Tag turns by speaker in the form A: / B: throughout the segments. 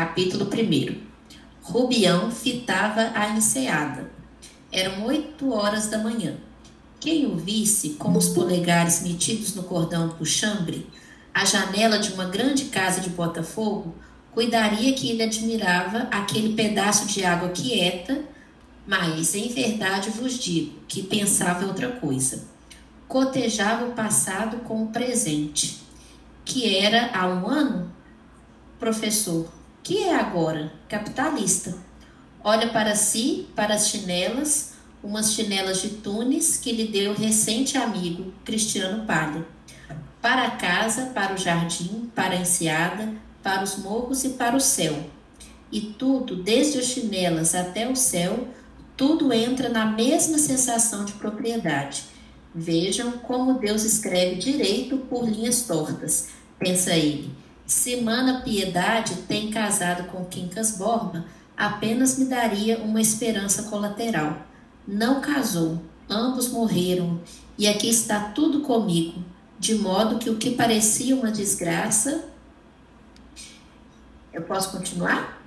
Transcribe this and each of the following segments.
A: Capítulo 1 Rubião fitava a enseada. Eram oito horas da manhã. Quem o visse, com os polegares metidos no cordão do chambre, a janela de uma grande casa de Botafogo, cuidaria que ele admirava aquele pedaço de água quieta, mas em verdade vos digo que pensava outra coisa. Cotejava o passado com o presente, que era há um ano, professor, que é agora capitalista. Olha para si, para as chinelas, umas chinelas de Tunis que lhe deu recente amigo Cristiano Palha. Para a casa, para o jardim, para a enseada, para os morros e para o céu. E tudo, desde as chinelas até o céu, tudo entra na mesma sensação de propriedade. Vejam como Deus escreve direito por linhas tortas, pensa ele se Mana Piedade tem casado com Quincas Borba, apenas me daria uma esperança colateral. Não casou, ambos morreram, e aqui está tudo comigo, de modo que o que parecia uma desgraça. Eu posso continuar?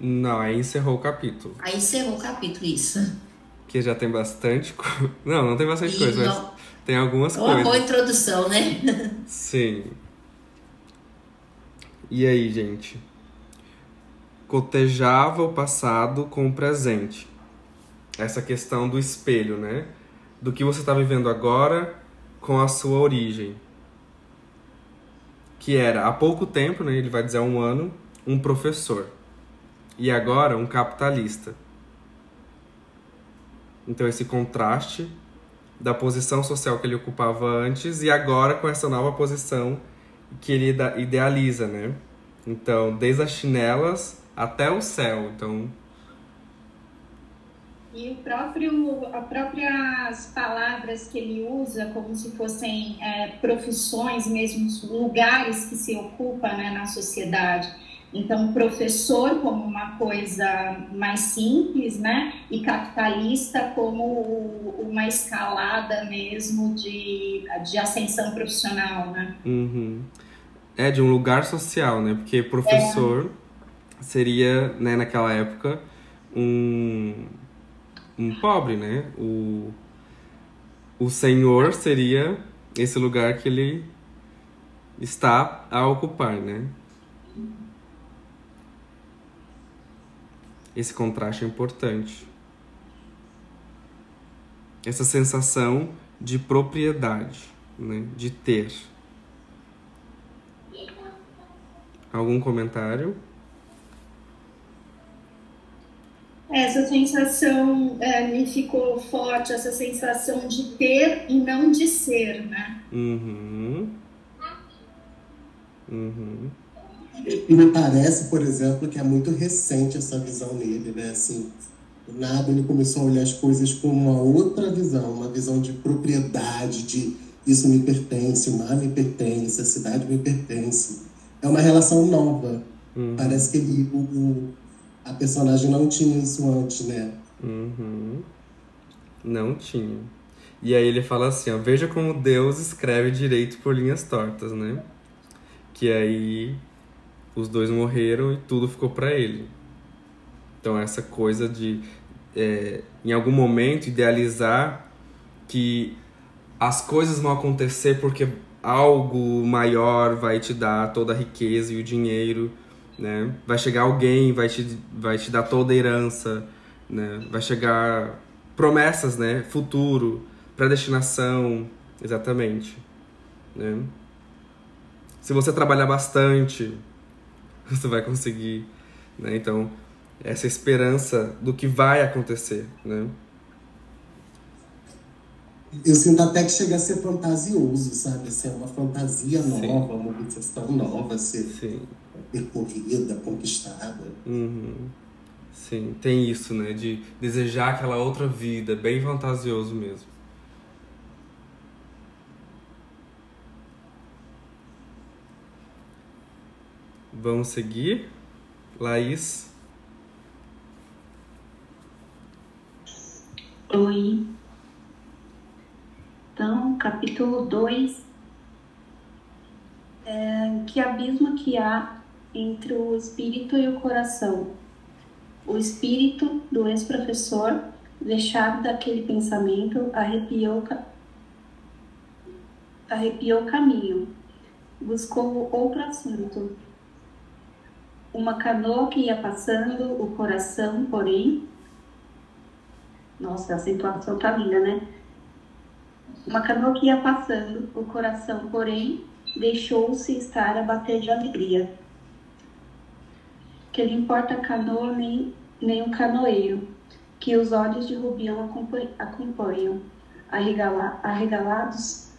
B: Não, aí encerrou o capítulo.
A: Aí encerrou o capítulo, isso.
B: Que já tem bastante. Não, não tem bastante e coisa, não... mas tem algumas
A: uma
B: coisas.
A: Uma boa introdução, né?
B: Sim. E aí, gente? Cotejava o passado com o presente. Essa questão do espelho, né? Do que você está vivendo agora com a sua origem. Que era há pouco tempo, né? Ele vai dizer há um ano, um professor. E agora um capitalista. Então esse contraste da posição social que ele ocupava antes e agora com essa nova posição que ele idealiza, né? Então, desde as chinelas até o céu. Então,
C: e o próprio, as próprias palavras que ele usa, como se fossem é, profissões, mesmo lugares que se ocupa né, na sociedade. Então, professor como uma coisa mais simples, né? E capitalista como uma escalada mesmo de, de ascensão profissional, né?
B: Uhum. É, de um lugar social, né? Porque professor é. seria, né, naquela época, um, um pobre, né? O, o senhor seria esse lugar que ele está a ocupar, né? Esse contraste é importante. Essa sensação de propriedade, né? de ter. Algum comentário?
C: Essa sensação é, me ficou forte, essa sensação de ter e não de ser, né?
B: Uhum. Uhum.
D: E me parece, por exemplo, que é muito recente essa visão nele, né? Assim, do nada ele começou a olhar as coisas com uma outra visão, uma visão de propriedade, de isso me pertence, o mar me pertence, a cidade me pertence. É uma relação nova. Uhum. Parece que ele, o, o, a personagem não tinha isso antes, né?
B: Uhum. Não tinha. E aí ele fala assim, ó, veja como Deus escreve direito por linhas tortas, né? Que aí os dois morreram e tudo ficou para ele. Então essa coisa de é, em algum momento idealizar que as coisas vão acontecer porque algo maior vai te dar toda a riqueza e o dinheiro, né? Vai chegar alguém, vai te, vai te dar toda a herança, né? Vai chegar promessas, né? Futuro, predestinação, exatamente, né? Se você trabalhar bastante, você vai conseguir, né? Então, essa esperança do que vai acontecer, né?
D: Eu sinto até que chega a ser fantasioso, sabe? Assim, é uma fantasia nova, Sim. uma obsessão nova a ser Sim. percorrida, conquistada.
B: Uhum. Sim, tem isso, né? De desejar aquela outra vida, bem fantasioso mesmo. Vamos seguir? Laís?
E: Oi. Então, capítulo 2. É, que abismo que há entre o espírito e o, coração. O espírito do ex-professor, vexado daquele pensamento, arrepiou, arrepiou o caminho. Buscou outro assunto. Uma canoa que ia passando, o coração, porém. Nossa, a situação tá linda, né? Uma canoa que ia passando, o coração, porém, deixou-se estar a bater de alegria. Que lhe importa a canoa nem, nem o canoeiro, que os olhos de Rubião acompanham. Arregala, arregalados,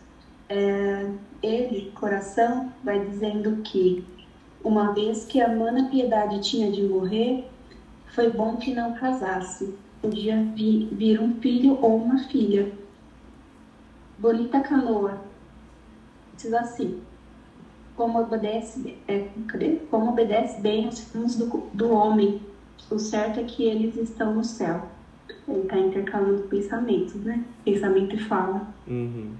E: é, ele, coração, vai dizendo que, uma vez que a mana Piedade tinha de morrer, foi bom que não casasse. Podia vir, vir um filho ou uma filha. Bonita canoa, diz assim, como obedece, é, como obedece bem os filhos do, do homem, o certo é que eles estão no céu. Ele está intercalando pensamentos, né? Pensamento e fala.
B: Uhum.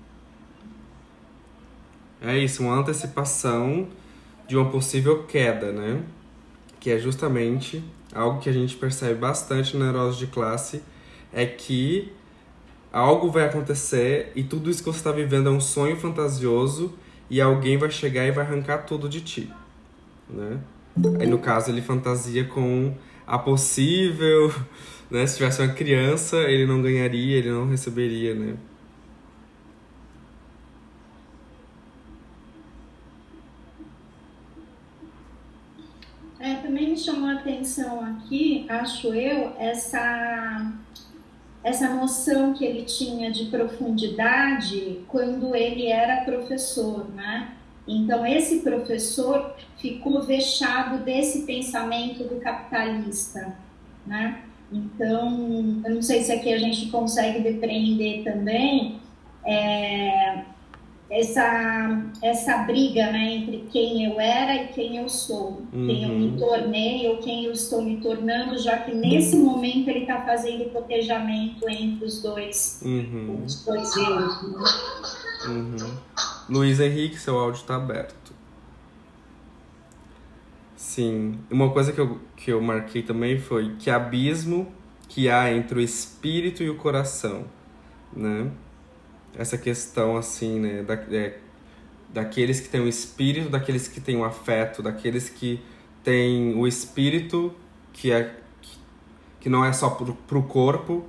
B: É isso, uma antecipação de uma possível queda, né? Que é justamente algo que a gente percebe bastante na neurose de classe, é que algo vai acontecer e tudo isso que você está vivendo é um sonho fantasioso e alguém vai chegar e vai arrancar tudo de ti, né? Aí no caso ele fantasia com a possível, né? Se tivesse uma criança, ele não ganharia, ele não receberia, né?
C: É, também me chamou a atenção aqui, acho eu, essa essa noção que ele tinha de profundidade quando ele era professor, né? Então, esse professor ficou vexado desse pensamento do capitalista, né? Então, eu não sei se aqui a gente consegue depreender também é, essa, essa briga né, entre quem eu era e quem eu sou, uhum. quem eu me uhum. tornei ou quem eu estou me tornando, já que nesse momento ele está fazendo cotejamento entre os dois, uhum. os dois eus. Né?
B: Uhum. Luiz Henrique, seu áudio está aberto. Sim, uma coisa que eu, que eu marquei também foi que abismo que há entre o espírito e o coração, né? Essa questão assim, né, da, é, daqueles que têm o espírito, daqueles que têm o afeto, daqueles que têm o espírito que é que não é só para o corpo,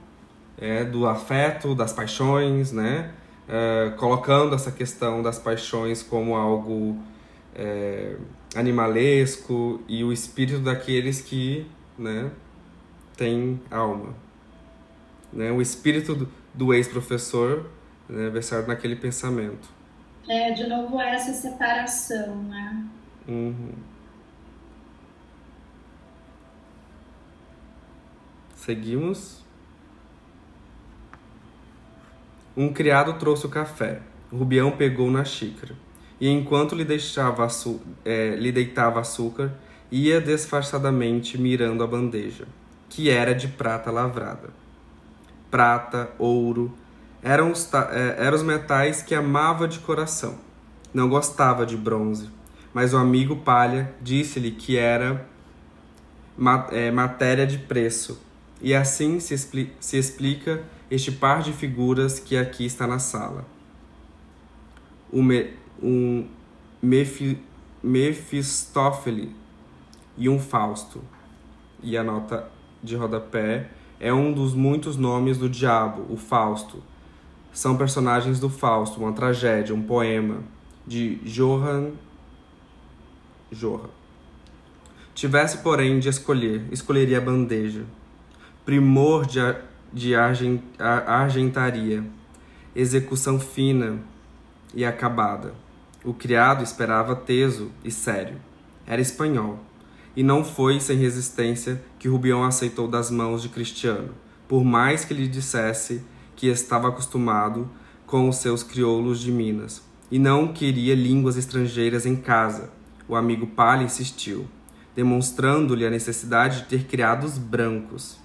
B: é, do afeto, das paixões, né? É, colocando essa questão das paixões como algo é, animalesco e o espírito daqueles que, né, tem alma. Né? O espírito do, do ex-professor né, naquele pensamento.
C: É, de novo, essa separação, né?
B: Uhum. Seguimos. Um criado trouxe o café. Rubião pegou na xícara. E enquanto lhe, deixava é, lhe deitava açúcar, ia disfarçadamente mirando a bandeja, que era de prata lavrada. Prata, ouro, eram os, é, eram os metais que amava de coração. Não gostava de bronze, mas o amigo Palha disse-lhe que era é, matéria de preço. E assim se, expli se explica este par de figuras que aqui está na sala. O me, um Mefi, Mefistófeles e um Fausto. E a nota de rodapé é um dos muitos nomes do diabo, o Fausto são personagens do Fausto, uma tragédia, um poema de Johann Johann. Tivesse, porém, de escolher, escolheria a bandeja, primor de, de argent, argentaria, execução fina e acabada. O criado esperava teso e sério. Era espanhol, e não foi sem resistência que Rubião aceitou das mãos de Cristiano, por mais que lhe dissesse que estava acostumado com os seus crioulos de Minas e não queria línguas estrangeiras em casa. O amigo Palha insistiu, demonstrando-lhe a necessidade de ter criados brancos.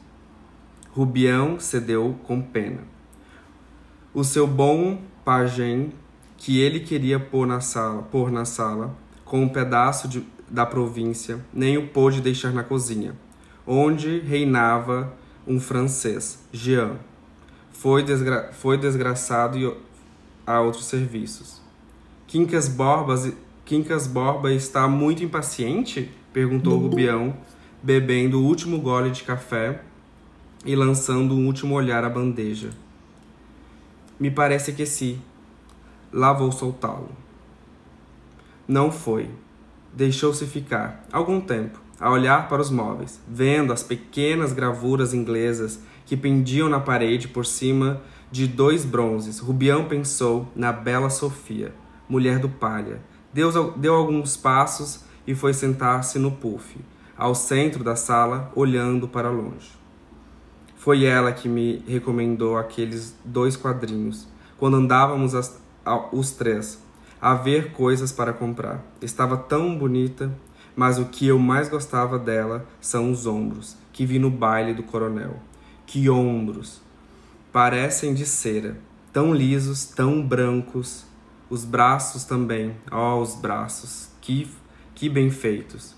B: Rubião cedeu com pena. O seu bom pajem, que ele queria pôr na sala, pôr na sala com um pedaço de da província, nem o pôde deixar na cozinha, onde reinava um francês, Jean. Foi, desgra foi desgraçado a outros serviços. Quincas Borba, Quincas Borba está muito impaciente? Perguntou Rubião, bebendo o último gole de café e lançando um último olhar à bandeja. Me parece que sim. Lá vou soltá-lo. Não foi. Deixou-se ficar, algum tempo, a olhar para os móveis, vendo as pequenas gravuras inglesas que pendiam na parede por cima de dois bronzes. Rubião pensou na bela Sofia, mulher do palha. Deu, deu alguns passos e foi sentar-se no puff, ao centro da sala, olhando para longe. Foi ela que me recomendou aqueles dois quadrinhos, quando andávamos as, os três a ver coisas para comprar. Estava tão bonita, mas o que eu mais gostava dela são os ombros que vi no baile do coronel. Que ombros! Parecem de cera, tão lisos, tão brancos. Os braços também, ó, oh, os braços, que, que bem feitos.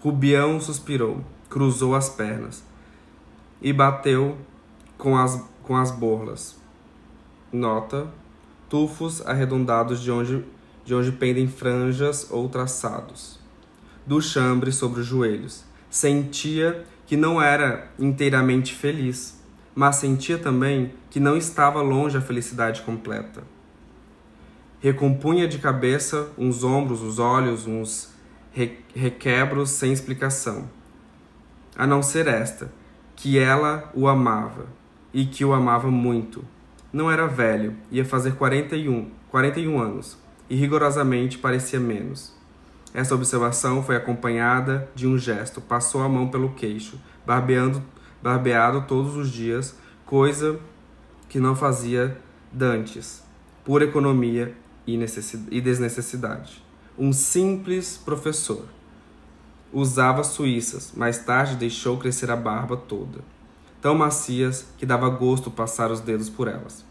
B: Rubião suspirou, cruzou as pernas e bateu com as, com as borlas. Nota: tufos arredondados de onde, de onde pendem franjas ou traçados. Do chambre sobre os joelhos. Sentia que não era inteiramente feliz, mas sentia também que não estava longe a felicidade completa. Recompunha de cabeça uns ombros, os olhos, uns requebros sem explicação. A não ser esta, que ela o amava e que o amava muito. Não era velho, ia fazer 41, 41 anos, e rigorosamente parecia menos. Essa observação foi acompanhada de um gesto, passou a mão pelo queixo, barbeando, barbeado todos os dias, coisa que não fazia dantes, por economia e, e desnecessidade. Um simples professor usava suíças, mais tarde deixou crescer a barba toda, tão macias que dava gosto passar os dedos por elas.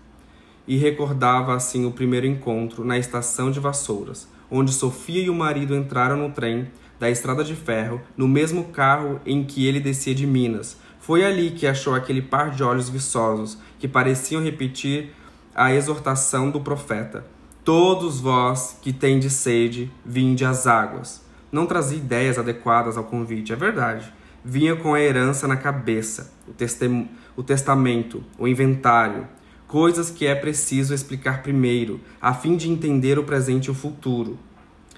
B: E recordava assim o primeiro encontro na estação de Vassouras, onde Sofia e o marido entraram no trem da estrada de ferro, no mesmo carro em que ele descia de Minas. Foi ali que achou aquele par de olhos viçosos que pareciam repetir a exortação do profeta: Todos vós que tendes sede, vinde às águas não trazia ideias adequadas ao convite, é verdade. Vinha com a herança na cabeça, o, o testamento, o inventário, coisas que é preciso explicar primeiro, a fim de entender o presente e o futuro.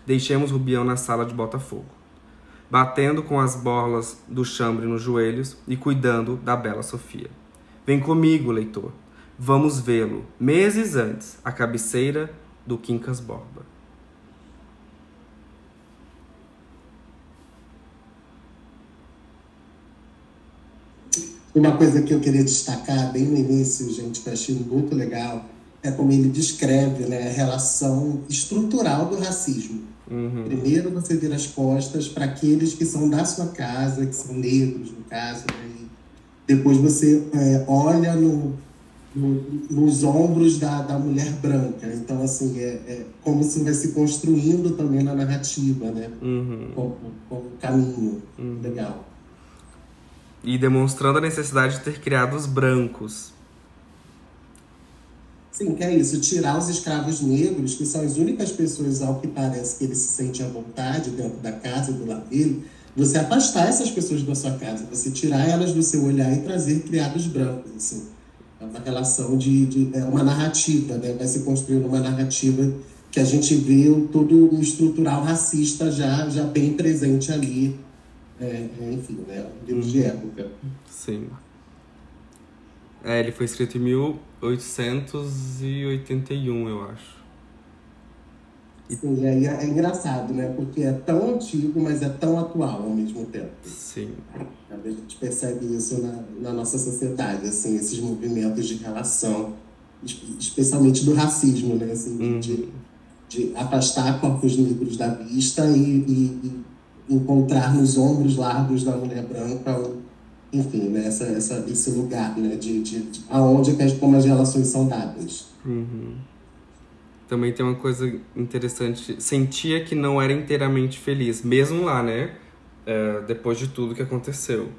B: Deixemos Rubião na sala de Botafogo, batendo com as borlas do chambre nos joelhos e cuidando da bela Sofia. Vem comigo, leitor. Vamos vê-lo, meses antes, à cabeceira do Quincas Borba.
D: Uma coisa que eu queria destacar bem no início, gente, que eu achei muito legal, é como ele descreve né, a relação estrutural do racismo. Uhum. Primeiro você vira as costas para aqueles que são da sua casa, que são negros, no caso. Né? depois você é, olha no, no, nos ombros da, da mulher branca. Então, assim, é, é, como se vai se construindo também na narrativa, né? Uhum. Como, como caminho. Uhum. Legal
B: e demonstrando a necessidade de ter criado os brancos.
D: Sim, que é isso, tirar os escravos negros, que são as únicas pessoas, ao que parece, que ele se sente à vontade dentro da casa, do lado dele, você afastar essas pessoas da sua casa, você tirar elas do seu olhar e trazer criados brancos, assim. É uma relação de, de é uma narrativa, né? Vai se construindo uma narrativa que a gente vê todo o estrutural racista já, já bem presente ali é, é, enfim, né? Livros de época.
B: Sim. É, ele foi escrito em 1881, eu acho.
D: Sim, é, é engraçado, né? Porque é tão antigo, mas é tão atual ao mesmo tempo.
B: Sim.
D: A gente percebe isso na, na nossa sociedade, assim, esses movimentos de relação, especialmente do racismo, né? Assim, uhum. de, de afastar corpos negros da vista e, e, e encontrar nos ombros largos da mulher branca, enfim, né, essa, essa, esse lugar, né, de, de, de aonde que as, como as relações são dadas.
B: Uhum. também tem uma coisa interessante. Sentia que não era inteiramente feliz, mesmo lá, né? É, depois de tudo que aconteceu.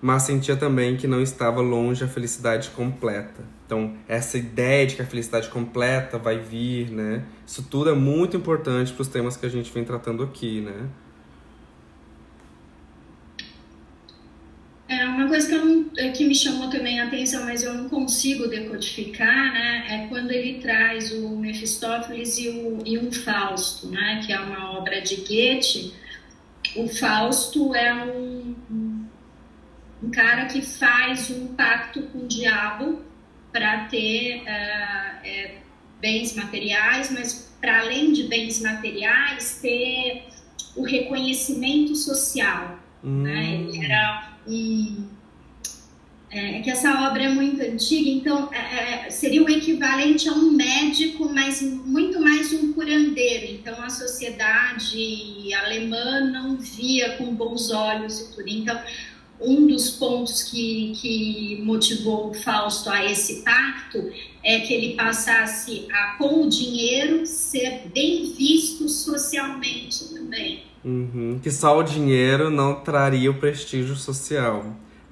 B: Mas sentia também que não estava longe a felicidade completa. Então, essa ideia de que a felicidade completa vai vir, né? Isso tudo é muito importante para os temas que a gente vem tratando aqui, né?
C: É uma coisa que, é, que, me chamou também a atenção, mas eu não consigo decodificar, né? É quando ele traz o Mefistófeles e, o, e um Fausto, né? Que é uma obra de Goethe. O Fausto é um, um cara que faz um pacto com o diabo para ter uh, é, bens materiais, mas para além de bens materiais, ter o reconhecimento social. Né? Hum. Né? Ele era e é, que essa obra é muito antiga, então é, é, seria o equivalente a um médico, mas muito mais um curandeiro. Então a sociedade alemã não via com bons olhos e tudo. Então um dos pontos que, que motivou o Fausto a esse pacto é que ele passasse a, com o dinheiro, ser bem visto socialmente também.
B: Uhum. Que só o dinheiro não traria o prestígio social.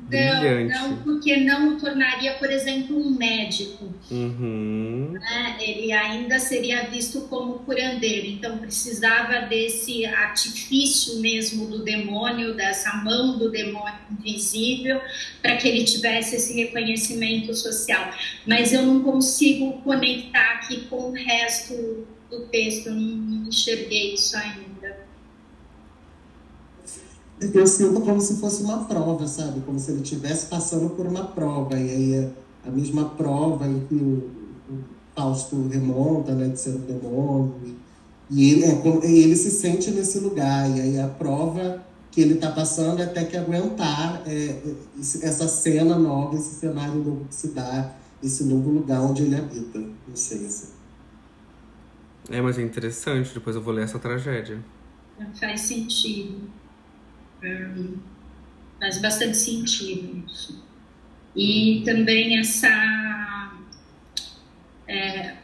B: Brilhante.
C: Não, não, porque não o tornaria, por exemplo, um médico.
B: Uhum.
C: Né? Ele ainda seria visto como curandeiro. Então precisava desse artifício mesmo do demônio, dessa mão do demônio invisível, para que ele tivesse esse reconhecimento social. Mas eu não consigo conectar aqui com o resto do texto, eu não enxerguei isso ainda
D: eu sinto como se fosse uma prova, sabe? Como se ele estivesse passando por uma prova. E aí a mesma prova em que o, o Fausto remonta, né, de ser um demônio. E ele, é, ele se sente nesse lugar. E aí a prova que ele está passando é até que aguentar é, essa cena nova, esse cenário novo que se dá, esse novo lugar onde ele habita. Não sei assim.
B: É, mas é interessante. Depois eu vou ler essa tragédia.
C: Faz sentido. Hum, faz bastante sentido isso. E também essa é,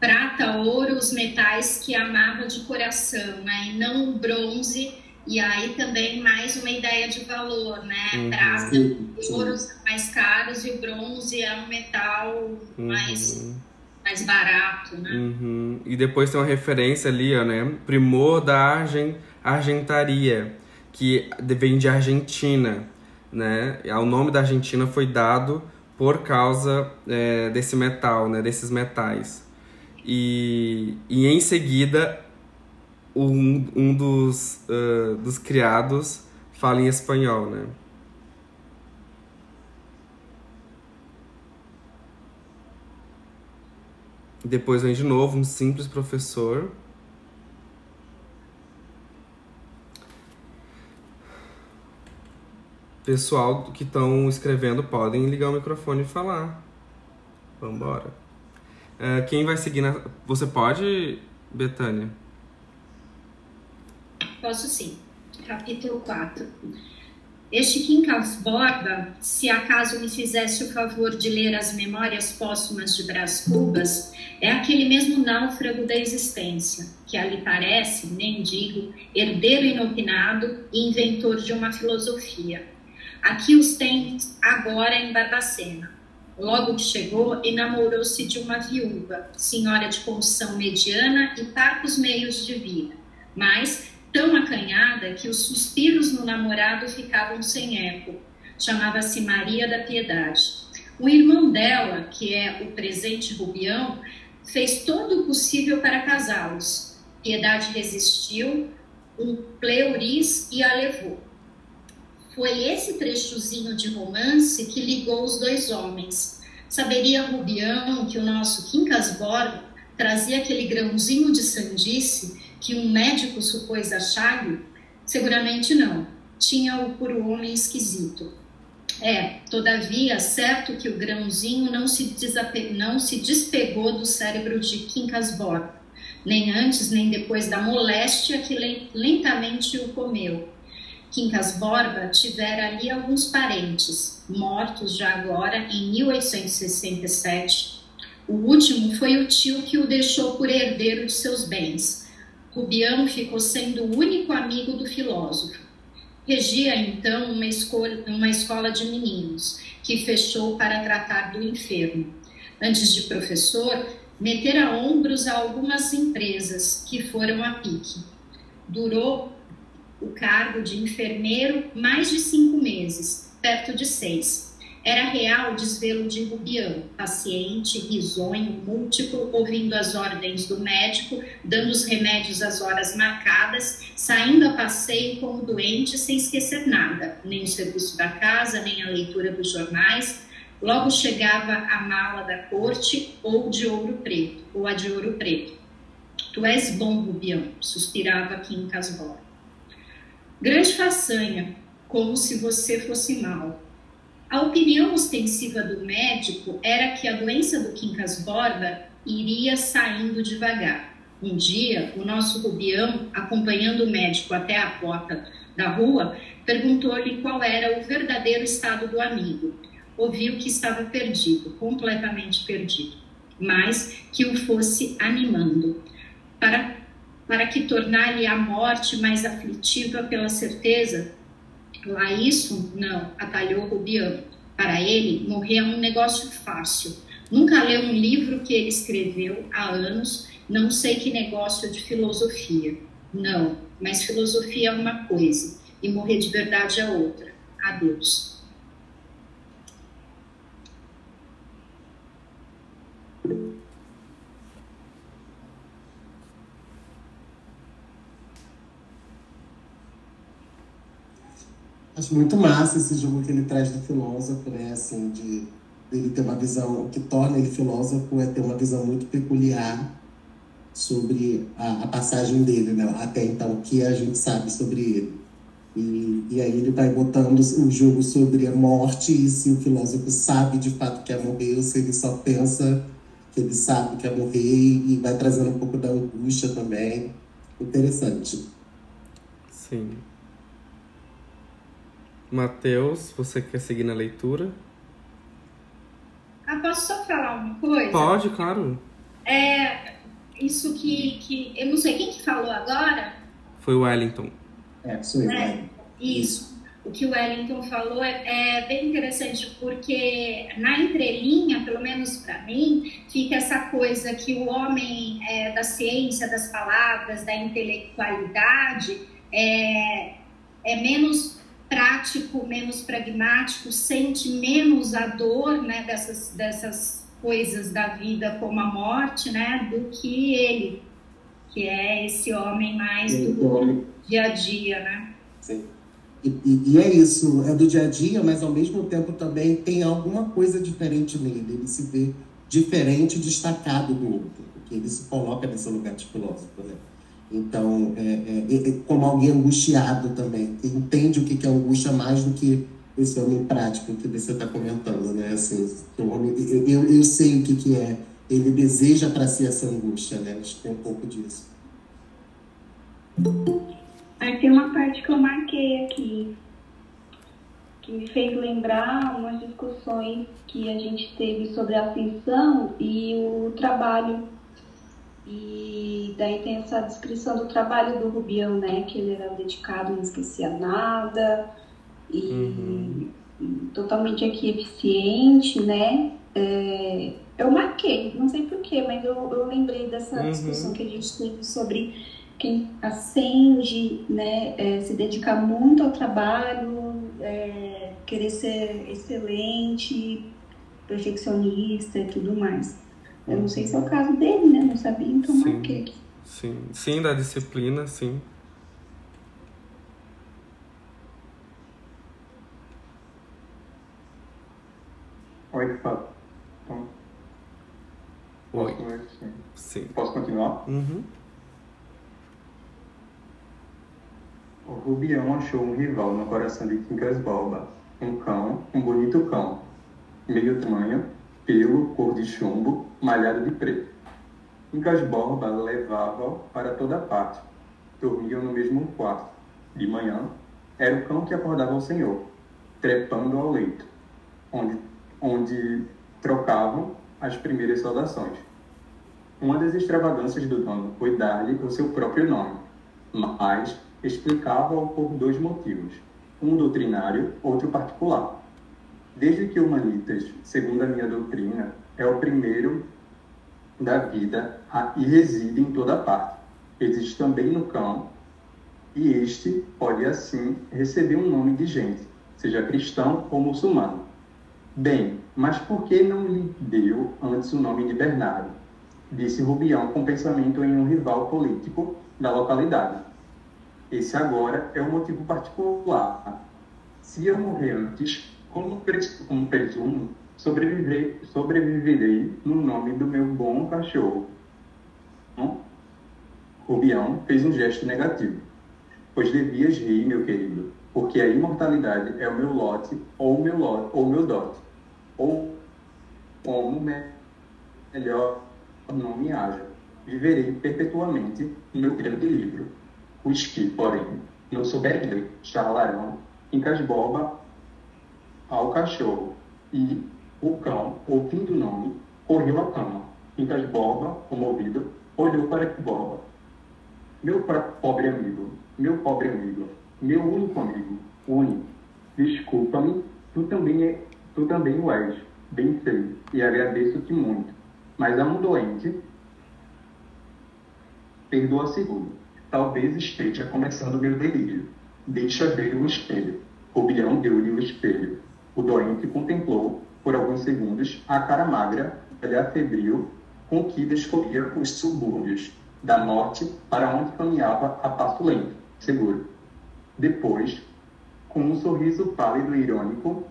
C: prata, ouro, os metais que amava de coração, né? E não o bronze. E aí também mais uma ideia de valor, né? Uhum. Prata ouro são mais caros e o bronze é um metal uhum. mais mais barato, né?
B: Uhum. E depois tem uma referência ali, ó, né? Primor da argent, argentaria que vem de Argentina, né? O nome da Argentina foi dado por causa é, desse metal, né? Desses metais. E, e em seguida, um, um dos, uh, dos criados fala em espanhol, né? Depois vem de novo um simples professor pessoal que estão escrevendo podem ligar o microfone e falar. Vambora. Uh, quem vai seguir na... Você pode, Betânia?
C: Posso sim. Capítulo 4. Este Quincas Borba, se acaso me fizesse o favor de ler as memórias póstumas de Brás Cubas, é aquele mesmo náufrago da existência, que ali parece, nem digo, herdeiro inopinado e inventor de uma filosofia Aqui os tem agora em Barbacena. Logo que chegou, enamorou-se de uma viúva, senhora de condição mediana e parcos meios de vida, mas tão acanhada que os suspiros no namorado ficavam sem eco. Chamava-se Maria da Piedade. O irmão dela, que é o presente Rubião, fez todo o possível para casá-los. Piedade resistiu, um pleuris e a levou. Foi esse trechozinho de romance que ligou os dois homens. Saberia Rubião que o nosso Quincas Borba trazia aquele grãozinho de sandice que um médico supôs achar-lhe? Seguramente não. Tinha-o por um homem esquisito. É, todavia, certo que o grãozinho não se, desape... não se despegou do cérebro de Quincas Borba, nem antes nem depois da moléstia que lentamente o comeu. Quincas Borba tivera ali alguns parentes, mortos já agora em 1867, O último foi o tio que o deixou por herdeiro de seus bens. Rubião ficou sendo o único amigo do filósofo. Regia então uma escola, uma escola de meninos, que fechou para tratar do enfermo. Antes de professor, metera ombros a algumas empresas que foram a pique. Durou o cargo de enfermeiro mais de cinco meses, perto de seis. Era real o desvelo de Rubião, paciente, risonho, múltiplo, ouvindo as ordens do médico, dando os remédios às horas marcadas, saindo a passeio com o doente sem esquecer nada, nem o serviço da casa, nem a leitura dos jornais. Logo chegava a mala da corte ou de ouro preto, ou a de ouro preto. Tu és bom, Rubião, suspirava Kim Casbora. Grande façanha, como se você fosse mal a opinião ostensiva do médico era que a doença do Quincas Borba iria saindo devagar. Um dia, o nosso Rubião, acompanhando o médico até a porta da rua, perguntou-lhe qual era o verdadeiro estado do amigo. Ouviu que estava perdido, completamente perdido, mas que o fosse animando, para, para que tornar-lhe a morte mais aflitiva pela certeza Lá isso, não, atalhou Rubiano. Para ele, morrer é um negócio fácil. Nunca leu um livro que ele escreveu há anos, não sei que negócio de filosofia. Não, mas filosofia é uma coisa e morrer de verdade é outra. Adeus.
D: Acho muito massa esse jogo que ele traz do filósofo, né? Assim, de ele ter uma visão, o que torna ele filósofo é ter uma visão muito peculiar sobre a, a passagem dele, né? Até então, o que a gente sabe sobre ele. E, e aí ele vai botando o jogo sobre a morte e se o filósofo sabe de fato que é morrer ou se ele só pensa que ele sabe que é morrer e vai trazendo um pouco da angústia também. Interessante.
B: Sim. Matheus, você quer seguir na leitura?
C: Ah, posso só falar uma coisa?
B: Pode, claro.
C: É, isso que, que. Eu não sei quem que falou agora.
B: Foi o Wellington.
D: É, sou eu. É,
C: isso. O que o Wellington falou é, é bem interessante, porque na entrelinha, pelo menos para mim, fica essa coisa que o homem é, da ciência, das palavras, da intelectualidade, é, é menos prático, menos pragmático, sente menos a dor né, dessas, dessas coisas da vida como a morte, né, do que ele, que é esse homem mais do dia a dia, né?
D: Sim. E, e, e, é isso, é do dia a dia, mas ao mesmo tempo também tem alguma coisa diferente nele. Ele se vê diferente, destacado do outro, porque ele se coloca nesse lugar de filósofo, né? Então, é, é, é, como alguém angustiado também, entende o que é angústia mais do que esse homem prático que você está comentando, né? Assim, homem, eu, eu sei o que, que é, ele deseja para si essa angústia, né? Acho que tem um pouco disso.
E: Aí tem uma parte que eu marquei aqui, que me fez lembrar umas discussões que a gente teve sobre a ascensão e o trabalho e daí tem essa descrição do trabalho do Rubião, né? Que ele era dedicado, não esquecia nada e uhum. totalmente aqui eficiente, né? É, eu marquei, não sei porquê, mas eu, eu lembrei dessa uhum. discussão que a gente teve sobre quem acende, né? É, se dedicar muito ao trabalho, é, querer ser excelente, perfeccionista e tudo mais. Eu não sei se é o caso dele, né? Não sabia, então sim, marquei aqui.
B: Sim, sim, da disciplina, sim.
F: Oi, Fábio. Então,
B: Oi.
F: Posso, sim.
B: sim.
F: Posso continuar?
B: Uhum.
F: O Rubião achou um rival no coração de Quincas Balba. Um cão, um bonito cão, meio tamanho, pelo, cor de chumbo, malhado de preto. Incas Borba levava-o para toda parte. Dormiam no mesmo quarto. De manhã, era o cão que acordava o senhor, trepando ao leito, onde, onde trocavam as primeiras saudações. Uma das extravagâncias do dono foi dar-lhe o seu próprio nome, mas explicava-o por dois motivos, um doutrinário, outro particular. Desde que Humanitas, segundo a minha doutrina, é o primeiro da vida e reside em toda parte. Existe também no cão, e este pode assim receber um nome de gente, seja cristão ou muçulmano. Bem, mas por que não lhe deu antes o nome de Bernardo? Disse Rubião com pensamento em um rival político da localidade. Esse agora é o motivo particular. Se eu morrer antes, como, como presumo, sobreviverei, sobreviverei no nome do meu bom cachorro. Hum? Rubião fez um gesto negativo. Pois devias rir, meu querido, porque a imortalidade é o meu lote ou o meu lote ou meu dote. Ou como melhor não me haja. Viverei perpetuamente no meu grande livro. Os que, porém, não souberem ler, charlarão, encasboba ao cachorro e o cão, ouvindo o nome, correu à cama. Encasboba, comovido, olhou para Boba. Meu pobre amigo, meu pobre amigo, meu único amigo, único, desculpa-me, tu também, é, tu também o és, bem sei, e agradeço-te muito. Mas um doente, perdoa segundo, talvez esteja começando meu delírio. Deixa ver o espelho. O bilhão deu-lhe o espelho. O doente contemplou, por alguns segundos, a cara magra, olhar febril, com que descorria os subúrbios da morte para onde caminhava a passo lento, seguro. Depois, com um sorriso pálido e irônico,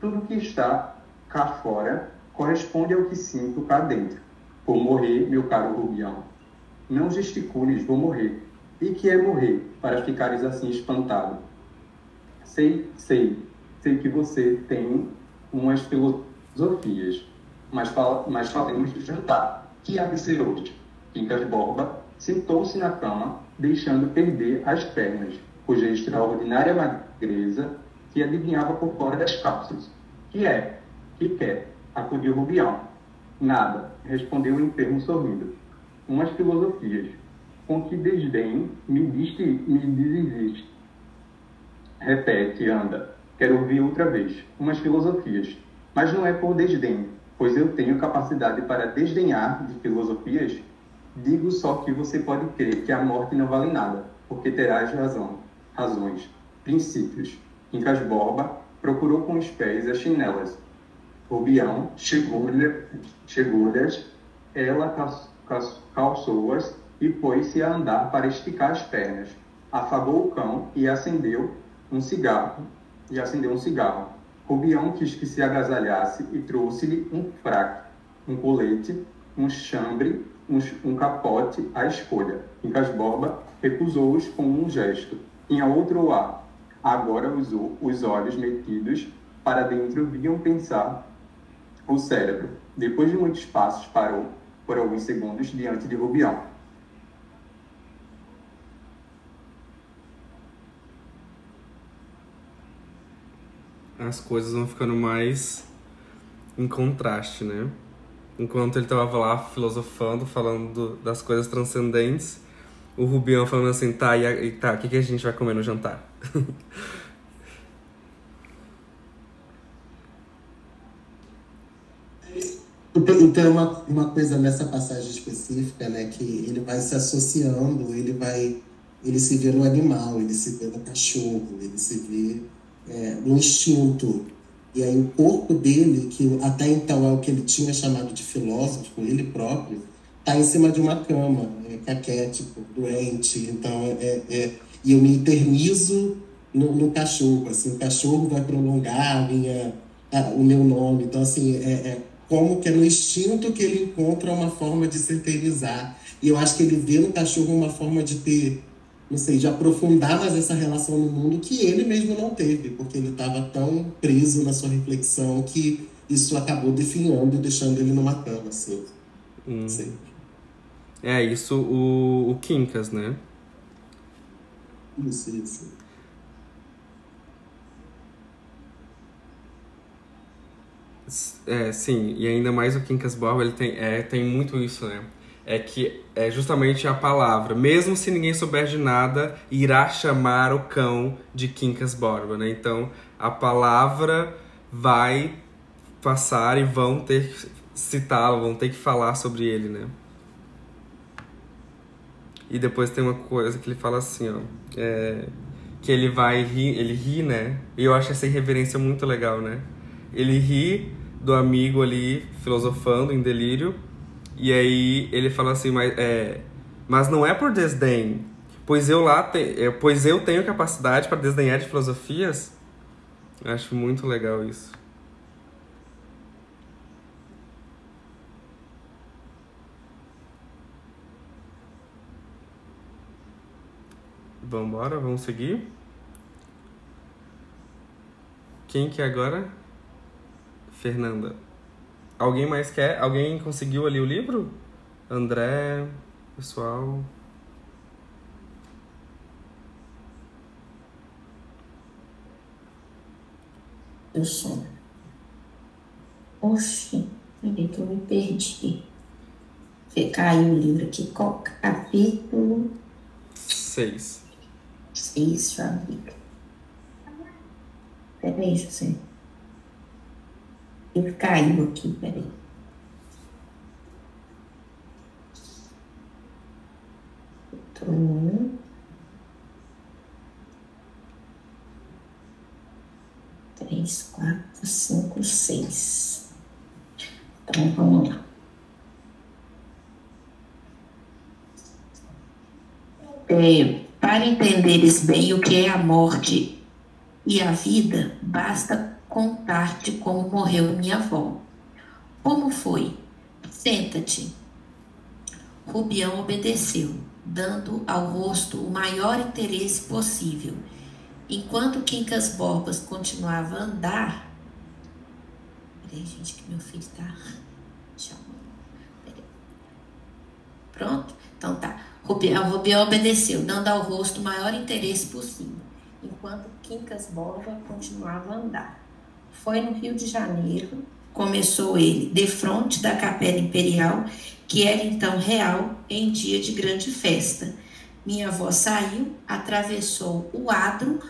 F: tudo que está cá fora corresponde ao que sinto cá dentro. Vou morrer, meu caro Rubião. Não gesticules, vou morrer. E que é morrer, para ficares assim espantado? Sei, sei, sei que você tem umas filosofias, mas, fala, mas falemos de jantar. Que ser hoje? Quincas Borba sentou-se na cama, deixando perder as pernas, cuja extraordinária magreza se adivinhava por fora das cápsulas. Que é? Que quer? Acudiu Rubião. Nada, respondeu o enfermo sorrindo. Umas filosofias. Com que desdém me diste, me desiste. Repete, anda. Quero ouvir outra vez. Umas filosofias. Mas não é por desdém, pois eu tenho capacidade para desdenhar de filosofias. Digo só que você pode crer que a morte não vale nada, porque terás razão, razões, princípios. Incas Borba procurou com os pés as chinelas. Rubião chegou-lhes, chegou ela calçou-as e pôs-se a andar para esticar as pernas. Afagou o cão e acendeu um cigarro, e acendeu um cigarro. Rubião quis que se agasalhasse e trouxe-lhe um fraque, um colete, um chambre, um, um capote à escolha. Encasboba recusou-os com um gesto. Tinha outro ar. Agora os, os olhos metidos para dentro viam pensar o cérebro. Depois de muitos passos, parou por alguns segundos diante de Rubião.
B: As coisas vão ficando mais em contraste, né? Enquanto ele tava lá filosofando, falando das coisas transcendentes, o Rubião falando assim, tá, e, tá, o que, que a gente vai comer no jantar?
D: Então, uma, uma coisa nessa passagem específica, né, que ele vai se associando, ele vai, ele se vê no animal, ele se vê no cachorro, ele se vê é, no instinto. E aí o corpo dele, que até então é o que ele tinha chamado de filósofo, ele próprio, está em cima de uma cama, é, caquético, doente. Então, é, é, e eu me eternizo no, no, cachorro. Assim, o cachorro vai prolongar minha, a, o meu nome. Então, assim, é, é como que é no instinto que ele encontra uma forma de se eternizar. E eu acho que ele vê no cachorro uma forma de ter não sei, de aprofundar mais essa relação no mundo que ele mesmo não teve, porque ele estava tão preso na sua reflexão que isso acabou definhando e deixando ele numa cama, assim. Hum.
B: É, isso o, o Quincas, né?
D: Isso, isso.
B: É, sim, e ainda mais o Quincas Borba, ele tem, é, tem muito isso, né? É que é justamente a palavra, mesmo se ninguém souber de nada, irá chamar o cão de Quincas Borba, né? Então, a palavra vai passar e vão ter que citá-lo, vão ter que falar sobre ele, né? E depois tem uma coisa que ele fala assim, ó. É, que ele vai rir, ele ri, né? E eu acho essa irreverência muito legal, né? Ele ri do amigo ali filosofando em delírio. E aí ele fala assim, mas, é, mas não é por desdém, pois eu lá te, é, pois eu tenho capacidade para desdenhar de filosofias. Acho muito legal isso. Vambora, vamos seguir. Quem que é agora? Fernanda. Alguém mais quer? Alguém conseguiu ali o livro? André, pessoal.
A: Eu sou. Oxi, peraí que eu me perdi. Caiu o livro aqui. Qual capítulo?
B: Seis.
A: Seis, Fabrica. Peraí, José. Ele caiu aqui, peraí. Um. Três, quatro, cinco, seis. Então vamos lá. É, para entenderes bem o que é a morte e a vida, basta contar-te como morreu minha avó. Como foi? Senta-te. Rubião obedeceu, dando ao rosto o maior interesse possível. Enquanto Quincas Borbas continuava a andar. Peraí, gente, que meu filho tá. Pronto? Então tá. Rubião, Rubião obedeceu, dando ao rosto o maior interesse possível, enquanto Quincas Borba continuava a andar. Foi no Rio de Janeiro, começou ele, de frente da Capela Imperial, que era então real, em dia de grande festa. Minha avó saiu, atravessou o adro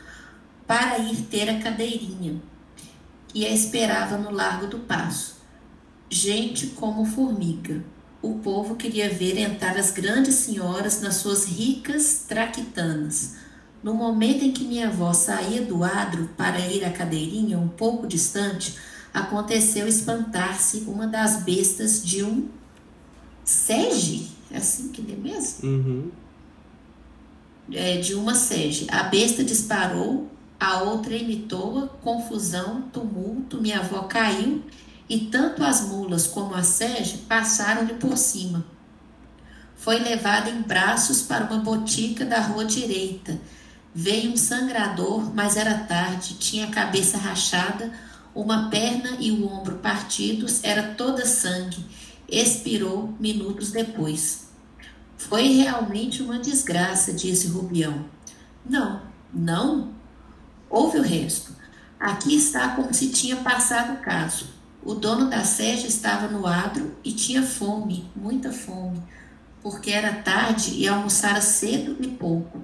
A: para ir ter a cadeirinha, e a esperava no Largo do Passo. Gente como formiga, o povo queria ver entrar as grandes senhoras nas suas ricas traquitanas. No momento em que minha avó saía do adro para ir à cadeirinha um pouco distante, aconteceu espantar-se uma das bestas de um sege, é assim que é mesmo?
B: Uhum.
A: É, de uma sege. A besta disparou, a outra imitou-a, confusão, tumulto, minha avó caiu e tanto as mulas como a sege passaram-lhe por cima. Foi levada em braços para uma botica da rua direita. Veio um sangrador, mas era tarde, tinha a cabeça rachada, uma perna e o ombro partidos, era toda sangue. Expirou minutos depois. Foi realmente uma desgraça, disse Rubião. Não, não. Houve o resto. Aqui está como se tinha passado o caso. O dono da sede estava no adro e tinha fome, muita fome, porque era tarde e almoçara cedo e pouco.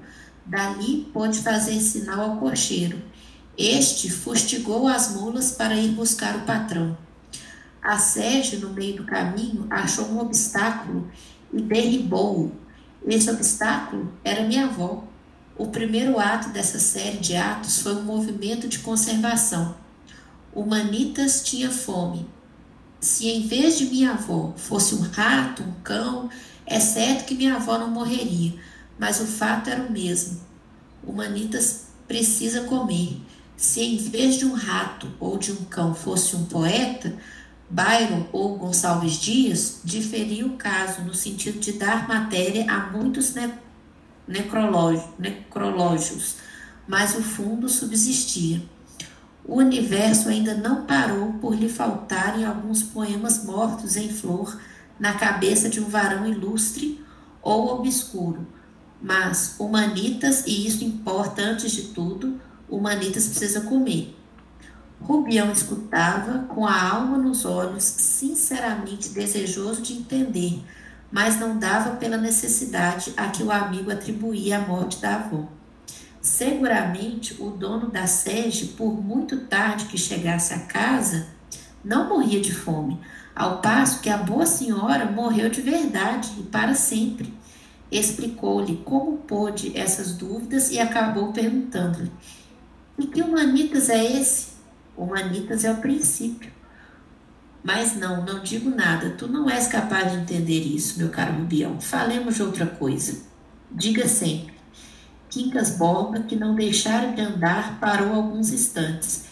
A: Dali pôde fazer sinal ao cocheiro. Este fustigou as mulas para ir buscar o patrão. A sede, no meio do caminho, achou um obstáculo e derribou-o. Esse obstáculo era minha avó. O primeiro ato dessa série de atos foi um movimento de conservação o Manitas tinha fome. Se em vez de minha avó fosse um rato, um cão, é certo que minha avó não morreria, mas o fato era o mesmo. O Manitas precisa comer. Se em vez de um rato ou de um cão fosse um poeta, Byron ou Gonçalves Dias diferia o caso no sentido de dar matéria a muitos ne necrológios, mas o fundo subsistia. O universo ainda não parou por lhe faltarem alguns poemas mortos em flor na cabeça de um varão ilustre ou obscuro. Mas humanitas, e isso importa antes de tudo, humanitas precisa comer. Rubião escutava com a alma nos olhos, sinceramente desejoso de entender, mas não dava pela necessidade a que o amigo atribuía a morte da avó. Seguramente o dono da sede, por muito tarde que chegasse à casa, não morria de fome, ao passo que a boa senhora morreu de verdade e para sempre. Explicou-lhe como pôde essas dúvidas e acabou perguntando-lhe: E que humanitas é esse? Humanitas é o princípio. Mas não, não digo nada. Tu não és capaz de entender isso, meu caro Rubião. Falemos de outra coisa. Diga sempre. Quincas Borba, que não deixara de andar, parou alguns instantes.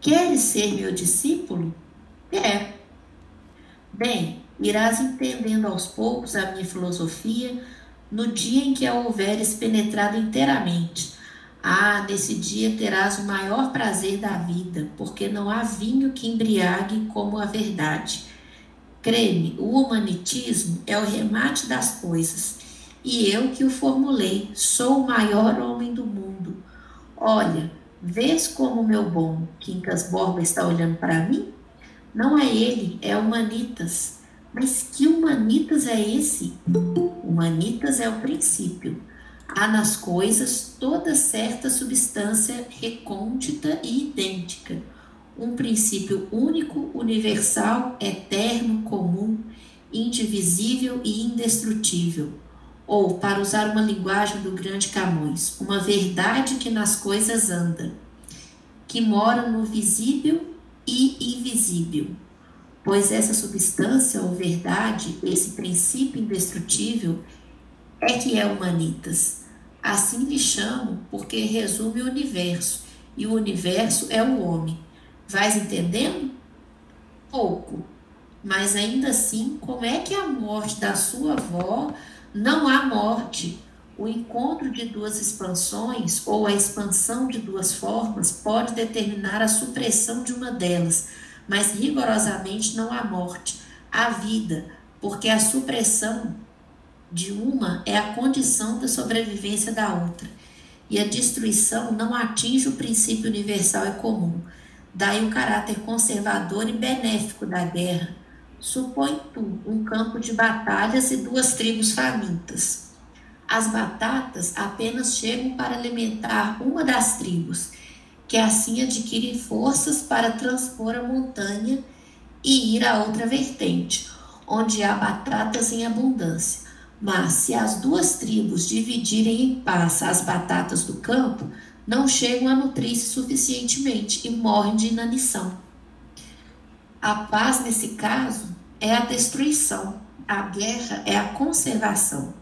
A: Queres ser meu discípulo? É. Bem, irás entendendo aos poucos a minha filosofia no dia em que a houveres penetrado inteiramente. Ah, nesse dia terás o maior prazer da vida, porque não há vinho que embriague como a verdade. Creme, o humanitismo é o remate das coisas, e eu que o formulei, sou o maior homem do mundo. Olha, vês como meu bom Quincas Borba está olhando para mim? Não é ele, é Humanitas. Mas que Humanitas é esse? Humanitas é o princípio. Há nas coisas toda certa substância recôndita e idêntica. Um princípio único, universal, eterno, comum, indivisível e indestrutível. Ou, para usar uma linguagem do grande Camões, uma verdade que nas coisas anda, que mora no visível e invisível, pois essa substância ou verdade, esse princípio indestrutível, é que é humanitas. Assim lhe chamo porque resume o universo, e o universo é o homem. Vais entendendo? Pouco. Mas ainda assim, como é que a morte da sua avó não há morte? O encontro de duas expansões ou a expansão de duas formas pode determinar a supressão de uma delas, mas rigorosamente não há morte, há vida, porque a supressão de uma é a condição da sobrevivência da outra. E a destruição não atinge o princípio universal e comum. Daí o caráter conservador e benéfico da guerra. Supõe tu um campo de batalhas e duas tribos famintas. As batatas apenas chegam para alimentar uma das tribos, que assim adquire forças para transpor a montanha e ir a outra vertente, onde há batatas em abundância. Mas se as duas tribos dividirem em paz as batatas do campo, não chegam a nutrir-se suficientemente e morrem de inanição. A paz, nesse caso, é a destruição, a guerra é a conservação.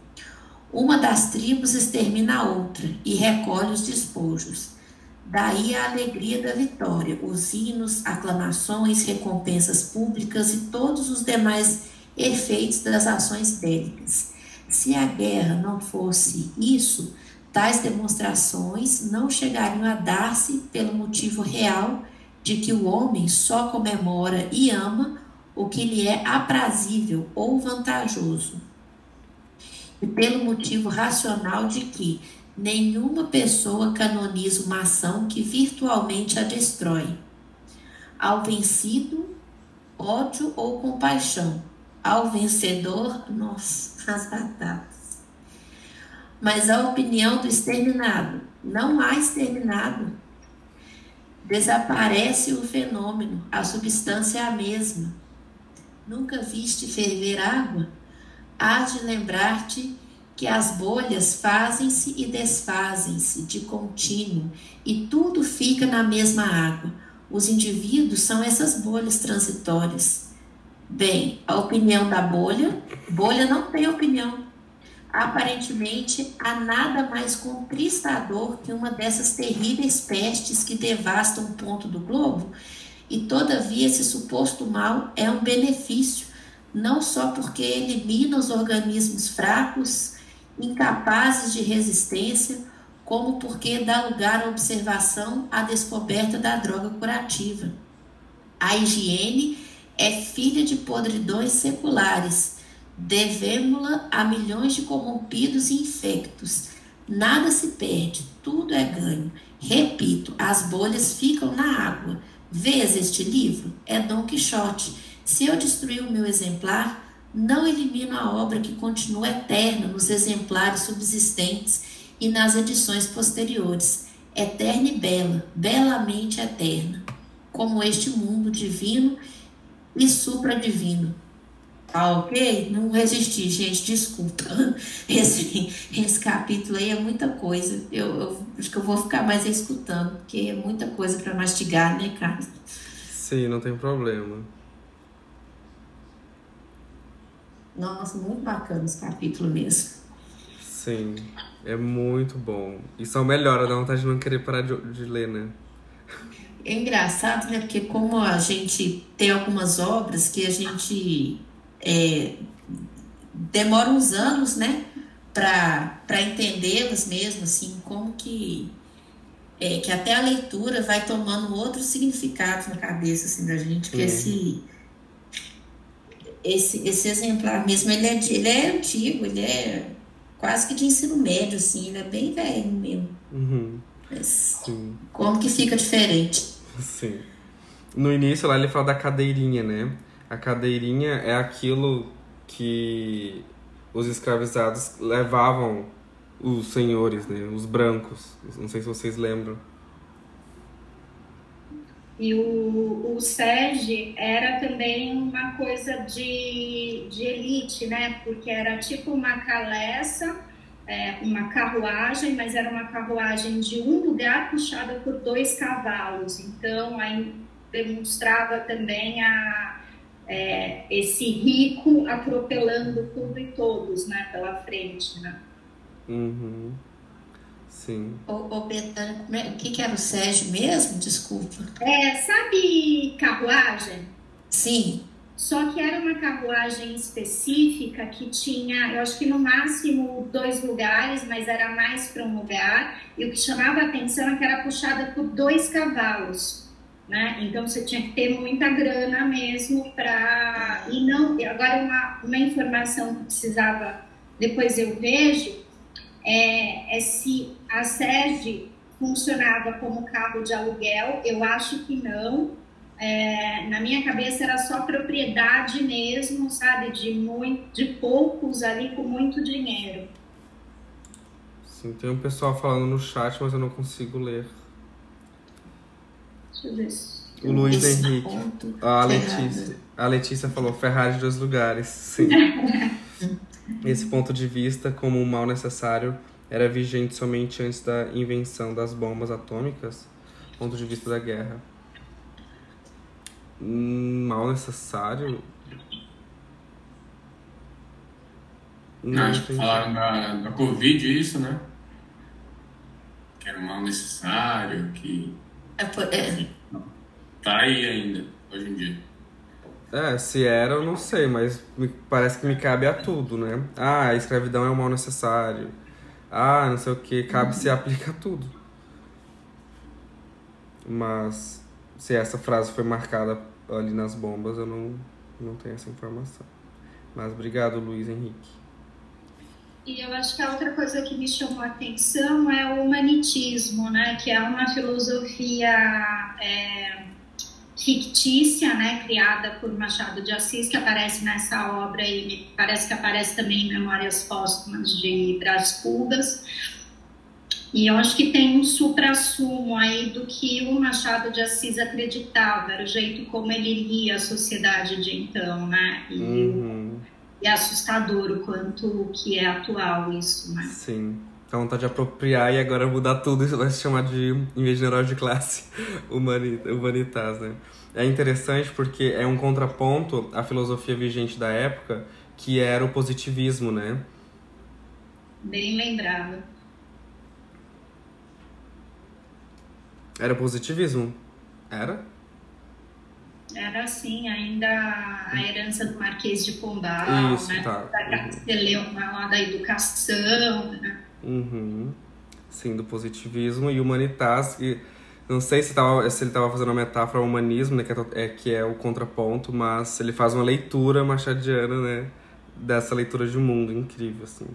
A: Uma das tribos extermina a outra e recolhe os despojos. Daí a alegria da vitória, os hinos, aclamações, recompensas públicas e todos os demais efeitos das ações bélicas. Se a guerra não fosse isso, tais demonstrações não chegariam a dar-se pelo motivo real de que o homem só comemora e ama o que lhe é aprazível ou vantajoso e pelo motivo racional de que nenhuma pessoa canoniza uma ação que virtualmente a destrói. Ao vencido, ódio ou compaixão. Ao vencedor, nós, as batatas. Mas a opinião do exterminado, não há exterminado. Desaparece o fenômeno, a substância é a mesma. Nunca viste ferver água? hás de lembrar-te que as bolhas fazem-se e desfazem-se de contínuo e tudo fica na mesma água. Os indivíduos são essas bolhas transitórias. Bem, a opinião da bolha, bolha não tem opinião. Aparentemente, há nada mais contristador que uma dessas terríveis pestes que devastam um ponto do globo, e todavia esse suposto mal é um benefício não só porque elimina os organismos fracos, incapazes de resistência, como porque dá lugar à observação à descoberta da droga curativa. A higiene é filha de podridões seculares. Devemos-la a milhões de corrompidos e infectos. Nada se perde, tudo é ganho. Repito, as bolhas ficam na água. Vês este livro? É Dom Quixote. Se eu destruir o meu exemplar, não elimino a obra que continua eterna nos exemplares subsistentes e nas edições posteriores, eterna e bela, belamente eterna, como este mundo divino e supradivino. Tá ok? Não resisti, gente, desculpa. Esse, esse capítulo aí é muita coisa. Eu, eu acho que eu vou ficar mais escutando, porque é muita coisa para mastigar, né, Carlos?
B: Sim, não tem problema.
A: Nossa, muito bacana esse capítulo mesmo.
B: Sim, é muito bom. E só melhora, dá vontade de não querer parar de, de ler, né?
A: É engraçado, né? Porque como a gente tem algumas obras que a gente é, demora uns anos, né? Para entendê-las mesmo, assim, como que é, que até a leitura vai tomando outros significados na cabeça assim, da gente, que esse, esse, esse exemplar mesmo, ele é, ele é antigo, ele é quase que de ensino médio, assim, ele é bem velho mesmo.
B: Uhum.
A: Mas como que fica diferente?
B: Sim. No início lá ele fala da cadeirinha, né? A cadeirinha é aquilo que os escravizados levavam os senhores, né? Os brancos. Não sei se vocês lembram.
C: E o, o SEG era também uma coisa de, de elite, né? Porque era tipo uma caleça, é, uma carruagem, mas era uma carruagem de um lugar puxada por dois cavalos. Então, aí demonstrava também a, é, esse rico atropelando tudo e todos, né? Pela frente, né?
B: Uhum. Sim.
A: Ô, ô Betânia, é, o que, que era o Sérgio mesmo? Desculpa.
C: É, sabe carruagem?
A: Sim.
C: Só que era uma carruagem específica que tinha, eu acho que no máximo dois lugares, mas era mais para um lugar. E o que chamava a atenção é que era puxada por dois cavalos, né? Então você tinha que ter muita grana mesmo para. E não. Agora, uma, uma informação que precisava, depois eu vejo, é, é se a sede funcionava como carro de aluguel, eu acho que não. É, na minha cabeça era só propriedade mesmo, sabe, de muito, de poucos ali com muito dinheiro.
B: Sim, tem um pessoal falando no chat, mas eu não consigo ler.
C: Deixa eu ver.
B: O Luiz Henrique. A Letícia, a Letícia falou Ferrari de dois lugares. Sim. Esse ponto de vista, como um mal necessário, era vigente somente antes da invenção das bombas atômicas? Ponto de vista da guerra. Hum, mal necessário?
G: Não, acho que falaram da, da Covid isso, né? Que era um mal necessário, que.
A: É, é.
G: Tá aí ainda, hoje em dia.
B: É, se era, eu não sei, mas me, parece que me cabe a tudo, né? Ah, a escravidão é um mal necessário. Ah, não sei o que, cabe se aplica a tudo. Mas se essa frase foi marcada ali nas bombas, eu não, não tenho essa informação. Mas obrigado, Luiz Henrique.
C: E eu acho que a outra coisa que me chamou a atenção é o humanitismo, né? Que é uma filosofia é, fictícia, né? Criada por Machado de Assis, que aparece nessa obra e parece que aparece também em Memórias Póstumas de Brás Cubas e eu acho que tem um supra-sumo aí do que o Machado de Assis acreditava, era o jeito como ele lia a sociedade de então, né? E, uhum. é assustador o quanto que é atual isso, né?
B: Sim. Dá vontade de apropriar e agora mudar tudo e vai se chamar de, em vez de herói de classe, humanitas, né? É interessante porque é um contraponto à filosofia vigente da época, que era o positivismo, né?
C: Bem lembrado.
B: Era positivismo? Era?
C: Era assim, ainda a herança do Marquês de Pombal,
B: Isso,
C: né?
B: Tá.
C: Uhum. lá da educação, né?
B: Uhum. Sim, do positivismo e humanitas. E não sei se, tava, se ele estava fazendo uma metáfora ao humanismo, né? Que é, é, que é o contraponto, mas ele faz uma leitura machadiana, né? Dessa leitura de mundo incrível, assim.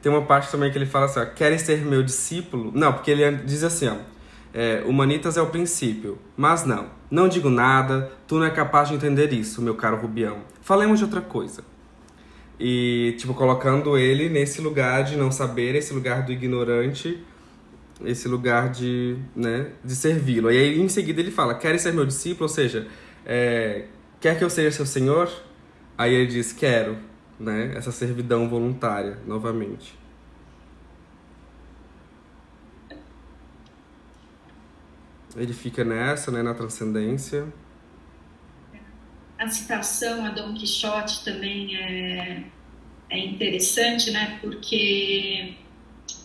B: Tem uma parte também que ele fala assim, ó, ser meu discípulo? Não, porque ele diz assim, ó, É, humanitas é o princípio. Mas não, não digo nada, tu não é capaz de entender isso, meu caro Rubião. Falemos de outra coisa. E, tipo, colocando ele nesse lugar de não saber, esse lugar do ignorante, esse lugar de, né, de servi-lo. E aí, em seguida, ele fala: Queres ser meu discípulo? Ou seja, é, quer que eu seja seu senhor? Aí ele diz: Quero, né? Essa servidão voluntária, novamente. Ele fica nessa, né, na transcendência.
C: A citação a Dom Quixote também é, é interessante, né, porque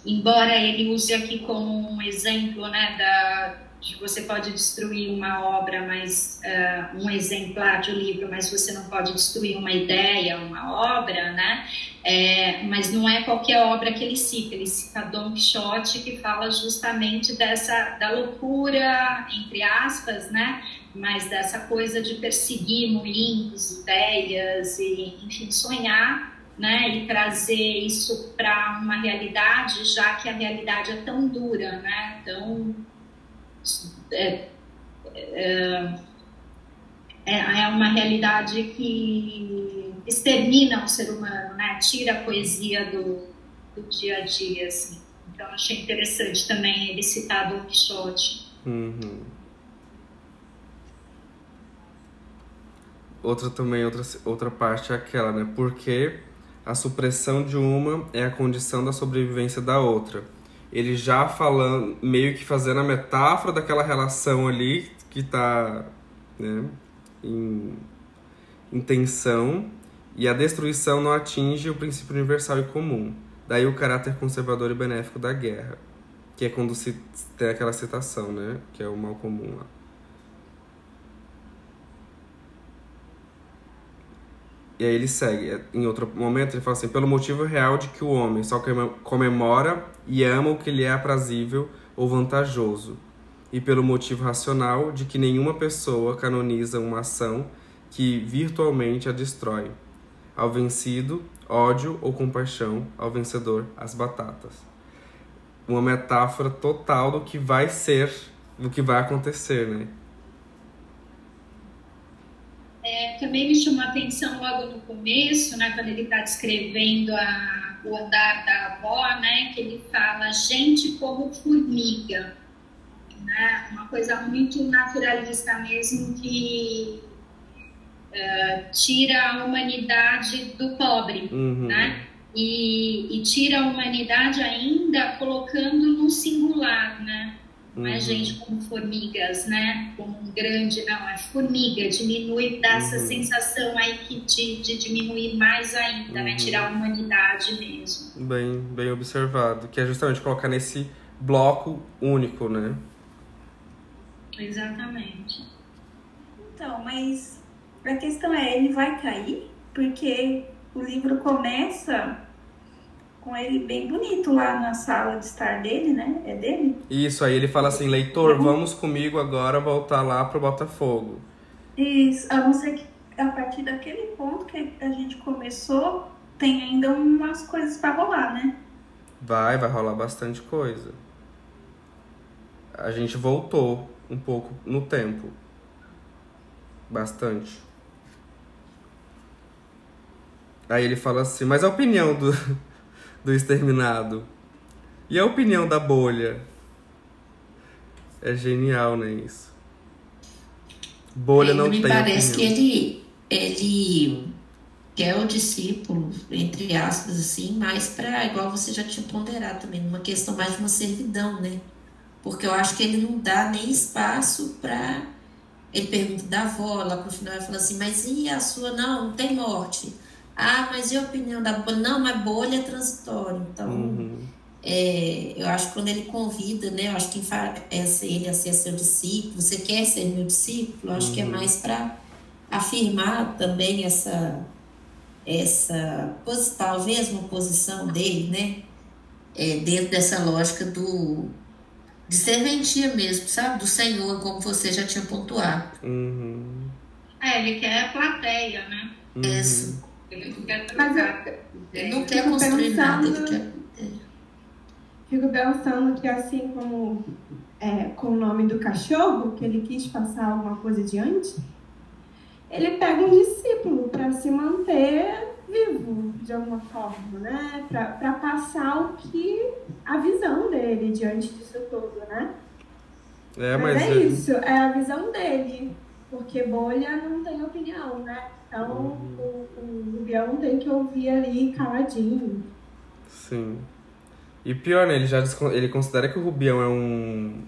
C: embora ele use aqui como um exemplo, né, da, de você pode destruir uma obra, mas uh, um exemplar de um livro, mas você não pode destruir uma ideia, uma obra, né? É, mas não é qualquer obra que ele cita. Ele cita Don Quixote que fala justamente dessa da loucura entre aspas, né? Mas dessa coisa de perseguir moinhos, ideias e enfim sonhar né, e trazer isso para uma realidade, já que a realidade é tão dura, né, tão é, é, é, é uma realidade que extermina o ser humano, né? Tira a poesia do, do dia a dia, assim. Então achei interessante também ele citar Don Quixote.
B: Uhum. Outra também, outra, outra parte é aquela, né? Porque a supressão de uma é a condição da sobrevivência da outra ele já falando, meio que fazendo a metáfora daquela relação ali que está né, em, em tensão e a destruição não atinge o princípio universal e comum. Daí o caráter conservador e benéfico da guerra, que é quando se tem aquela citação, né, que é o mal comum lá. E aí ele segue, em outro momento ele fala assim, pelo motivo real de que o homem só comemora e ama o que lhe é aprazível ou vantajoso, e pelo motivo racional de que nenhuma pessoa canoniza uma ação que virtualmente a destrói. Ao vencido, ódio ou compaixão, ao vencedor, as batatas. Uma metáfora total do que vai ser, do que vai acontecer, né?
C: É, também me chamou a atenção logo no começo, né, quando ele está descrevendo a, o andar da avó, né, que ele fala gente como formiga, né, uma coisa muito naturalista mesmo que uh, tira a humanidade do pobre, uhum. né, e, e tira a humanidade ainda colocando no singular, né, não é uhum. gente como formigas, né? Como um grande, não, é formiga, diminui, dá uhum. essa sensação aí que de, de diminuir mais ainda, né? uhum. né? Tirar a humanidade mesmo.
B: Bem, bem observado, que é justamente colocar nesse bloco único, né?
C: Exatamente.
E: Então, mas a questão é, ele vai cair? Porque o livro começa com ele bem bonito lá na sala de estar dele, né? É dele?
B: Isso, aí ele fala assim, leitor, vamos comigo agora voltar lá pro Botafogo.
E: Isso, a não ser que a partir daquele ponto que a gente começou, tem ainda umas coisas para rolar, né?
B: Vai, vai rolar bastante coisa. A gente voltou um pouco no tempo. Bastante. Aí ele fala assim, mas a opinião do, do exterminado. E a opinião da bolha? É genial, né, isso? Bolha é, não
A: me
B: tem
A: parece opinião. que ele, ele quer o discípulo, entre aspas, assim, mais para, igual você já tinha ponderado também, numa questão mais de uma servidão, né? Porque eu acho que ele não dá nem espaço para. Ele pergunta da avó, lá pro final ele fala assim, mas e a sua? Não, não tem morte. Ah, mas e a opinião da bolha? Não, mas bolha é transitório. Então, uhum. é, eu acho que quando ele convida, né? Eu acho que essa, ele a ser seu discípulo, você quer ser meu discípulo? Eu acho uhum. que é uhum. mais para afirmar também essa, essa talvez uma posição dele, né? É, dentro dessa lógica do de serventia mesmo, sabe? Do Senhor, como você já tinha pontuado.
B: Uhum.
C: É, ele quer a plateia, né?
A: Uhum. Isso.
C: Ele não quer trocar.
A: Ele não quer construir nada, ele quer.
H: Fico pensando que assim como é, com o nome do cachorro, que ele quis passar alguma coisa adiante, ele pega um discípulo para se manter vivo de alguma forma, né? Para passar o que a visão dele diante disso tudo, né?
B: É, mas, mas
H: é ele... isso, é a visão dele, porque bolha não tem opinião, né? Então uhum. o, o Rubião tem que ouvir ali caladinho.
B: Sim. E pior, né? Ele já ele considera que o Rubião é um,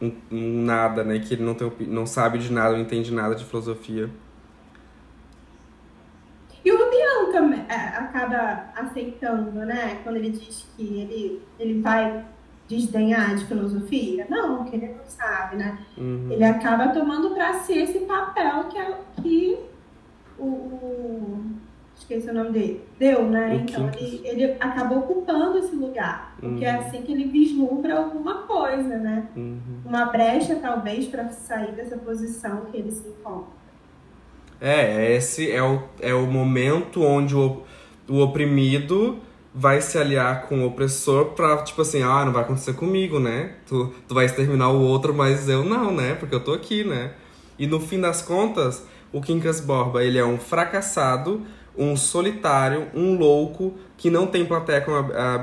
B: um, um nada, né? Que ele não, tem, não sabe de nada, não entende nada de filosofia.
H: E o Rubião também é, acaba aceitando, né? Quando ele diz que ele, ele vai desdenhar de filosofia. Não, que ele não sabe, né? Uhum. Ele acaba tomando para si esse papel que, é, que o, o, Esqueci o nome dele. Deu, né? O então ele, ele acabou ocupando esse lugar. Porque é uhum. é assim que ele vislumbra alguma coisa, né? Uhum. Uma brecha, talvez, para sair dessa posição que ele se encontra.
B: É, esse é o, é o momento onde o, o oprimido vai se aliar com o opressor pra, tipo assim, ah, não vai acontecer comigo, né? Tu, tu vai exterminar o outro, mas eu não, né? Porque eu tô aqui, né? E no fim das contas, o Quincas Borba, ele é um fracassado, um solitário, um louco, que não tem plateia, como a,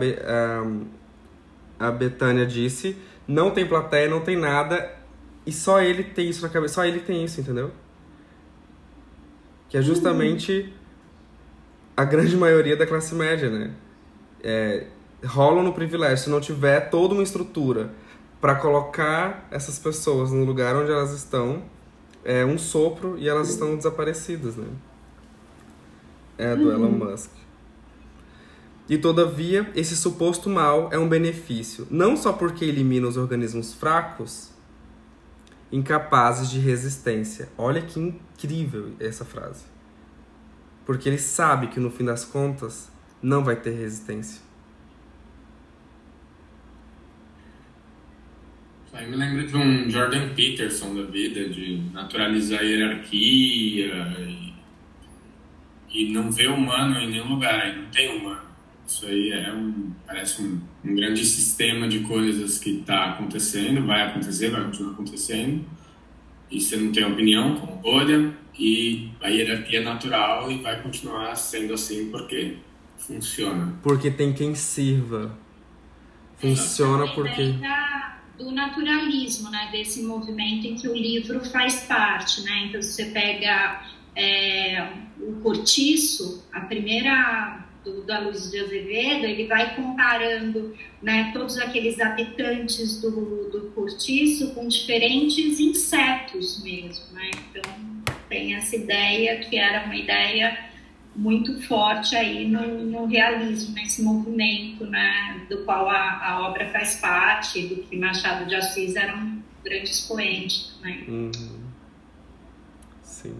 B: a, a Betânia disse. Não tem plateia, não tem nada. E só ele tem isso na cabeça. Só ele tem isso, entendeu? que é justamente a grande maioria da classe média, né? É, rolam no privilégio. Se não tiver toda uma estrutura para colocar essas pessoas no lugar onde elas estão, é um sopro e elas estão desaparecidas, né? É do uhum. Elon Musk. E todavia, esse suposto mal é um benefício, não só porque elimina os organismos fracos, incapazes de resistência. Olha que incrível essa frase. Porque ele sabe que no fim das contas não vai ter resistência.
G: Aí me lembra de um Jordan Peterson da vida, de naturalizar a hierarquia e, e não ver humano em nenhum lugar, não tem humano. Isso aí é um, parece um, um grande sistema de coisas que está acontecendo, vai acontecer, vai continuar acontecendo, e você não tem opinião, como bolha, e a hierarquia é natural e vai continuar sendo assim porque funciona.
B: Porque tem quem sirva. Funciona porque.
C: Da, do naturalismo, né? Desse movimento em que o livro faz parte, né? Então, se você pega é, o Cortiço, a primeira do, da Luz de Azevedo, ele vai comparando né, todos aqueles habitantes do, do cortiço com diferentes insetos mesmo. Né? Então, tem essa ideia que era uma ideia muito forte aí no, no realismo, nesse movimento né, do qual a, a, obra faz parte, do que Machado de Assis era um grande expoente. Né? Uhum.
B: Sim.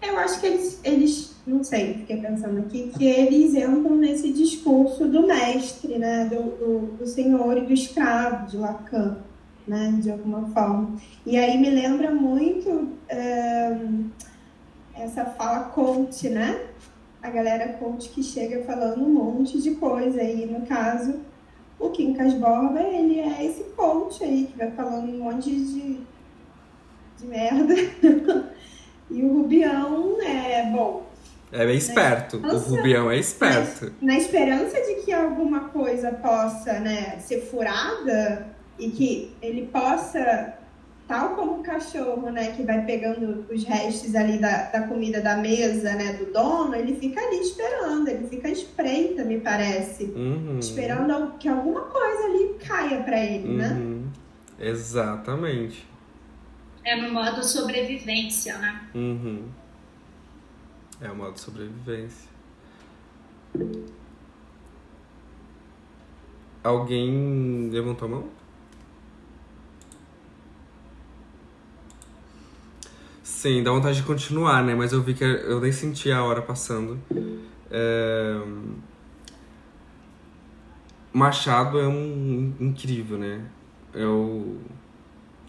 H: Eu acho que eles, eles, não sei, fiquei pensando aqui, que eles entram nesse discurso do mestre, né, do, do, do senhor e do escravo, de Lacan, né, de alguma forma. E aí me lembra muito é, essa fala coach, né? A galera coach que chega falando um monte de coisa aí, no caso, o Quincas Borba, ele é esse coach aí, que vai falando um monte de, de merda. E o Rubião é bom.
B: É bem esperto. Né? O Rubião é esperto.
H: Na, na, esperança de que alguma coisa possa né, ser furada e que ele possa, tal como o cachorro, né, que vai pegando os restos ali da, da comida da mesa, né, do dono, ele fica ali esperando, ele fica espreita, me parece. Uhum. Esperando que alguma coisa ali caia para ele, né? uhum. né?
B: Exatamente
C: é no modo sobrevivência, né?
B: Uhum. É o modo sobrevivência. Alguém levantou a mão? Sim, dá vontade de continuar, né? Mas eu vi que eu nem senti a hora passando. É... Machado é um incrível, né? Eu,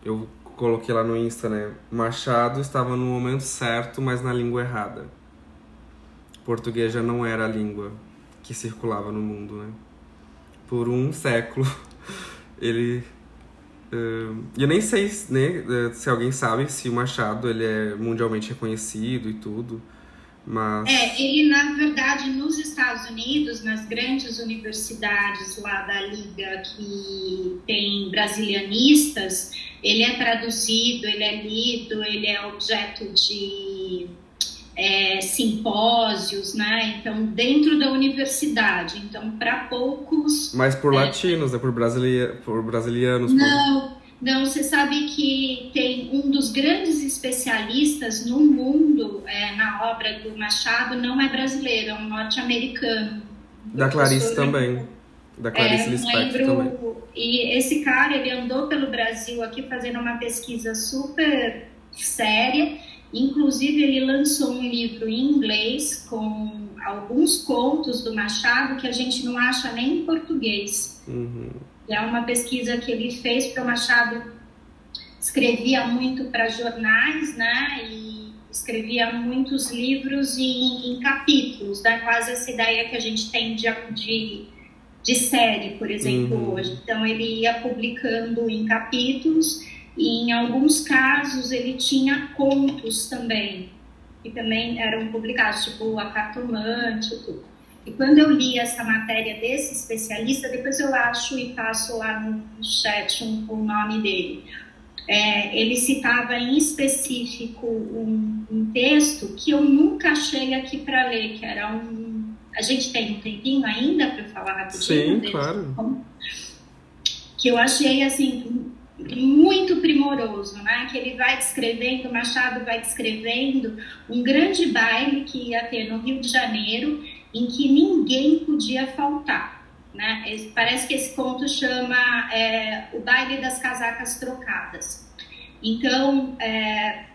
B: eu coloquei lá no Insta, né? Machado estava no momento certo, mas na língua errada. Português já não era a língua que circulava no mundo, né? Por um século ele Uh, eu nem sei né, se alguém sabe se o Machado ele é mundialmente reconhecido e tudo. Mas...
C: É, ele na verdade nos Estados Unidos, nas grandes universidades lá da Liga que tem brasilianistas, ele é traduzido, ele é lido, ele é objeto de é, simpósios, né? Então, dentro da universidade. Então, para poucos.
B: Mas por é, latinos, é por, brasileir, por brasilianos?
C: Não, por... não. Você sabe que tem um dos grandes especialistas no mundo é, na obra do Machado, não é brasileiro, é um norte-americano.
B: Da Clarice também. Da Clarice é, Lispector também.
C: E esse cara, ele andou pelo Brasil aqui fazendo uma pesquisa super séria Inclusive, ele lançou um livro em inglês com alguns contos do Machado que a gente não acha nem em português.
B: Uhum.
C: É uma pesquisa que ele fez para o Machado escrevia muito para jornais, né? E escrevia muitos livros em, em capítulos, dá quase essa ideia que a gente tem de, de, de série, por exemplo, uhum. hoje. Então ele ia publicando em capítulos e em alguns casos ele tinha contos também, que também eram publicados, tipo A Cartomante e tudo. E quando eu li essa matéria desse especialista, depois eu acho e passo lá no chat um, o nome dele. É, ele citava em específico um, um, texto que eu nunca achei aqui para ler, que era um. A gente tem um tempinho ainda para falar
B: rapidinho? Sim, claro.
C: Que eu achei assim muito primoroso, né? Que ele vai descrevendo, Machado vai descrevendo um grande baile que ia ter no Rio de Janeiro, em que ninguém podia faltar, né? Parece que esse conto chama é, o baile das casacas trocadas. Então, é,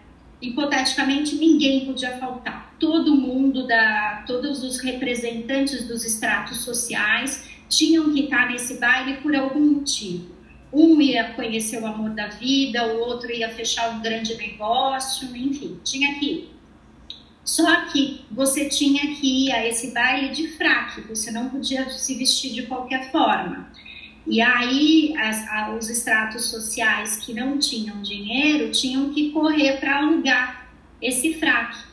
C: hipoteticamente, ninguém podia faltar. Todo mundo, da, todos os representantes dos estratos sociais tinham que estar nesse baile por algum motivo um ia conhecer o amor da vida, o outro ia fechar um grande negócio, enfim, tinha que ir. Só que você tinha que ir a esse baile de fraque, você não podia se vestir de qualquer forma. E aí as, a, os estratos sociais que não tinham dinheiro tinham que correr para alugar esse fraque.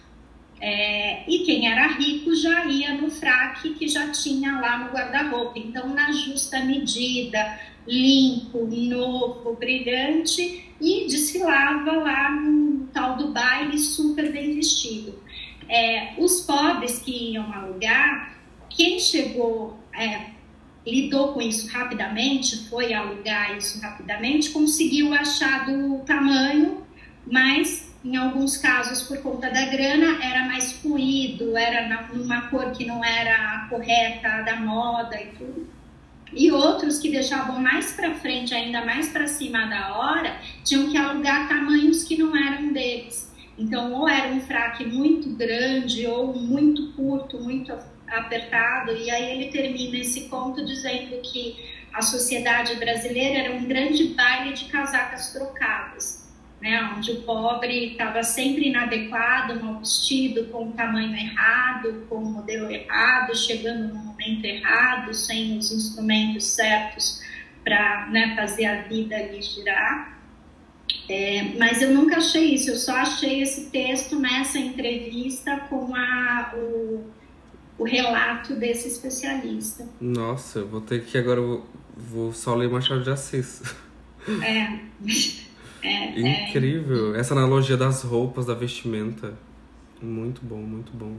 C: É, e quem era rico já ia no fraque que já tinha lá no guarda-roupa. Então, na justa medida, limpo, novo, brilhante e desfilava lá no tal do baile super bem vestido. É, os pobres que iam alugar, quem chegou, é, lidou com isso rapidamente, foi alugar isso rapidamente, conseguiu achar do tamanho, mas em alguns casos, por conta da grana, era mais fluido, era numa cor que não era a correta da moda e tudo e outros que deixavam mais para frente, ainda mais para cima da hora, tinham que alugar tamanhos que não eram deles. Então, ou era um fraque muito grande, ou muito curto, muito apertado, e aí ele termina esse conto dizendo que a sociedade brasileira era um grande baile de casacas trocadas né, onde o pobre estava sempre inadequado, mal vestido, com o tamanho errado, com o modelo errado, chegando no momento errado, sem os instrumentos certos para né, fazer a vida ali girar. É, mas eu nunca achei isso, eu só achei esse texto nessa entrevista com a, o, o relato desse especialista.
B: Nossa, eu vou ter que agora, vou, vou só ler Machado de Assis.
C: É. É,
B: é, Incrível. É... Essa analogia das roupas, da vestimenta. Muito bom, muito bom.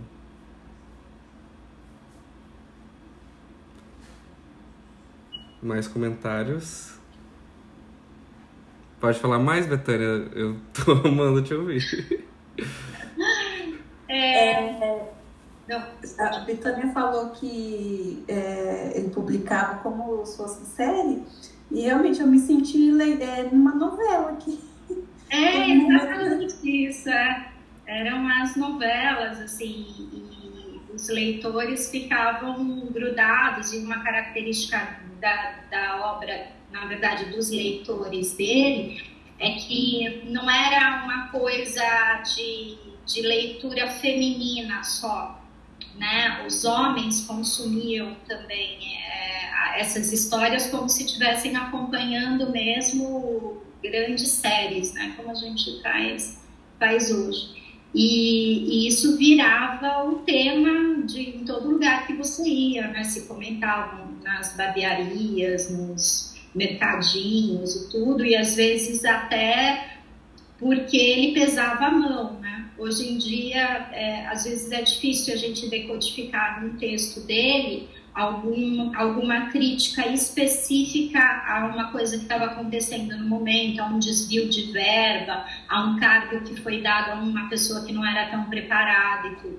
B: Mais comentários? Pode falar mais, Betânia? Eu tô amando te ouvir.
E: É, a Betânia falou que é, ele publicava como se fosse série. E realmente eu me senti é, numa novela aqui.
C: É, exatamente isso. É. Eram as novelas, assim, e os leitores ficavam grudados e uma característica da, da obra, na verdade, dos leitores dele, é que não era uma coisa de, de leitura feminina só, né? Os homens consumiam também é, essas histórias como se estivessem acompanhando mesmo grandes séries, né? Como a gente faz, faz hoje. E, e, isso virava o tema de em todo lugar que você ia, né? Se comentavam nas barbearias, nos mercadinhos e tudo, e às vezes até porque ele pesava a mão, né? Hoje em dia, é, às vezes é difícil a gente decodificar no texto dele algum, alguma crítica específica a uma coisa que estava acontecendo no momento, a um desvio de verba, a um cargo que foi dado a uma pessoa que não era tão preparada e tudo.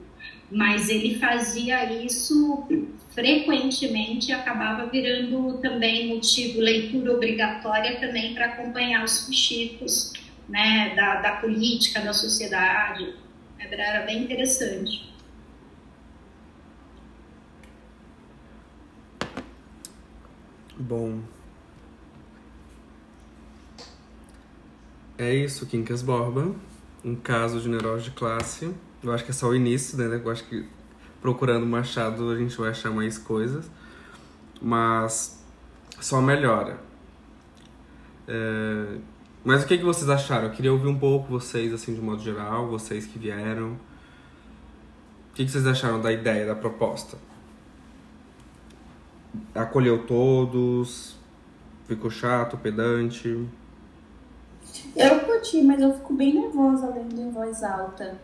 C: Mas ele fazia isso frequentemente e acabava virando também motivo, leitura obrigatória também para acompanhar os fuxicos né, da, da política, da sociedade. Era bem interessante.
B: Bom. É isso, Quincas Borba. Um caso de neurose de classe. Eu acho que é só o início, né? Eu acho que procurando Machado a gente vai achar mais coisas. Mas só melhora. É... Mas o que, que vocês acharam? Eu queria ouvir um pouco vocês, assim, de modo geral, vocês que vieram. O que, que vocês acharam da ideia, da proposta? Acolheu todos, ficou chato, pedante.
E: Eu curti, mas eu fico bem nervosa lendo em voz alta.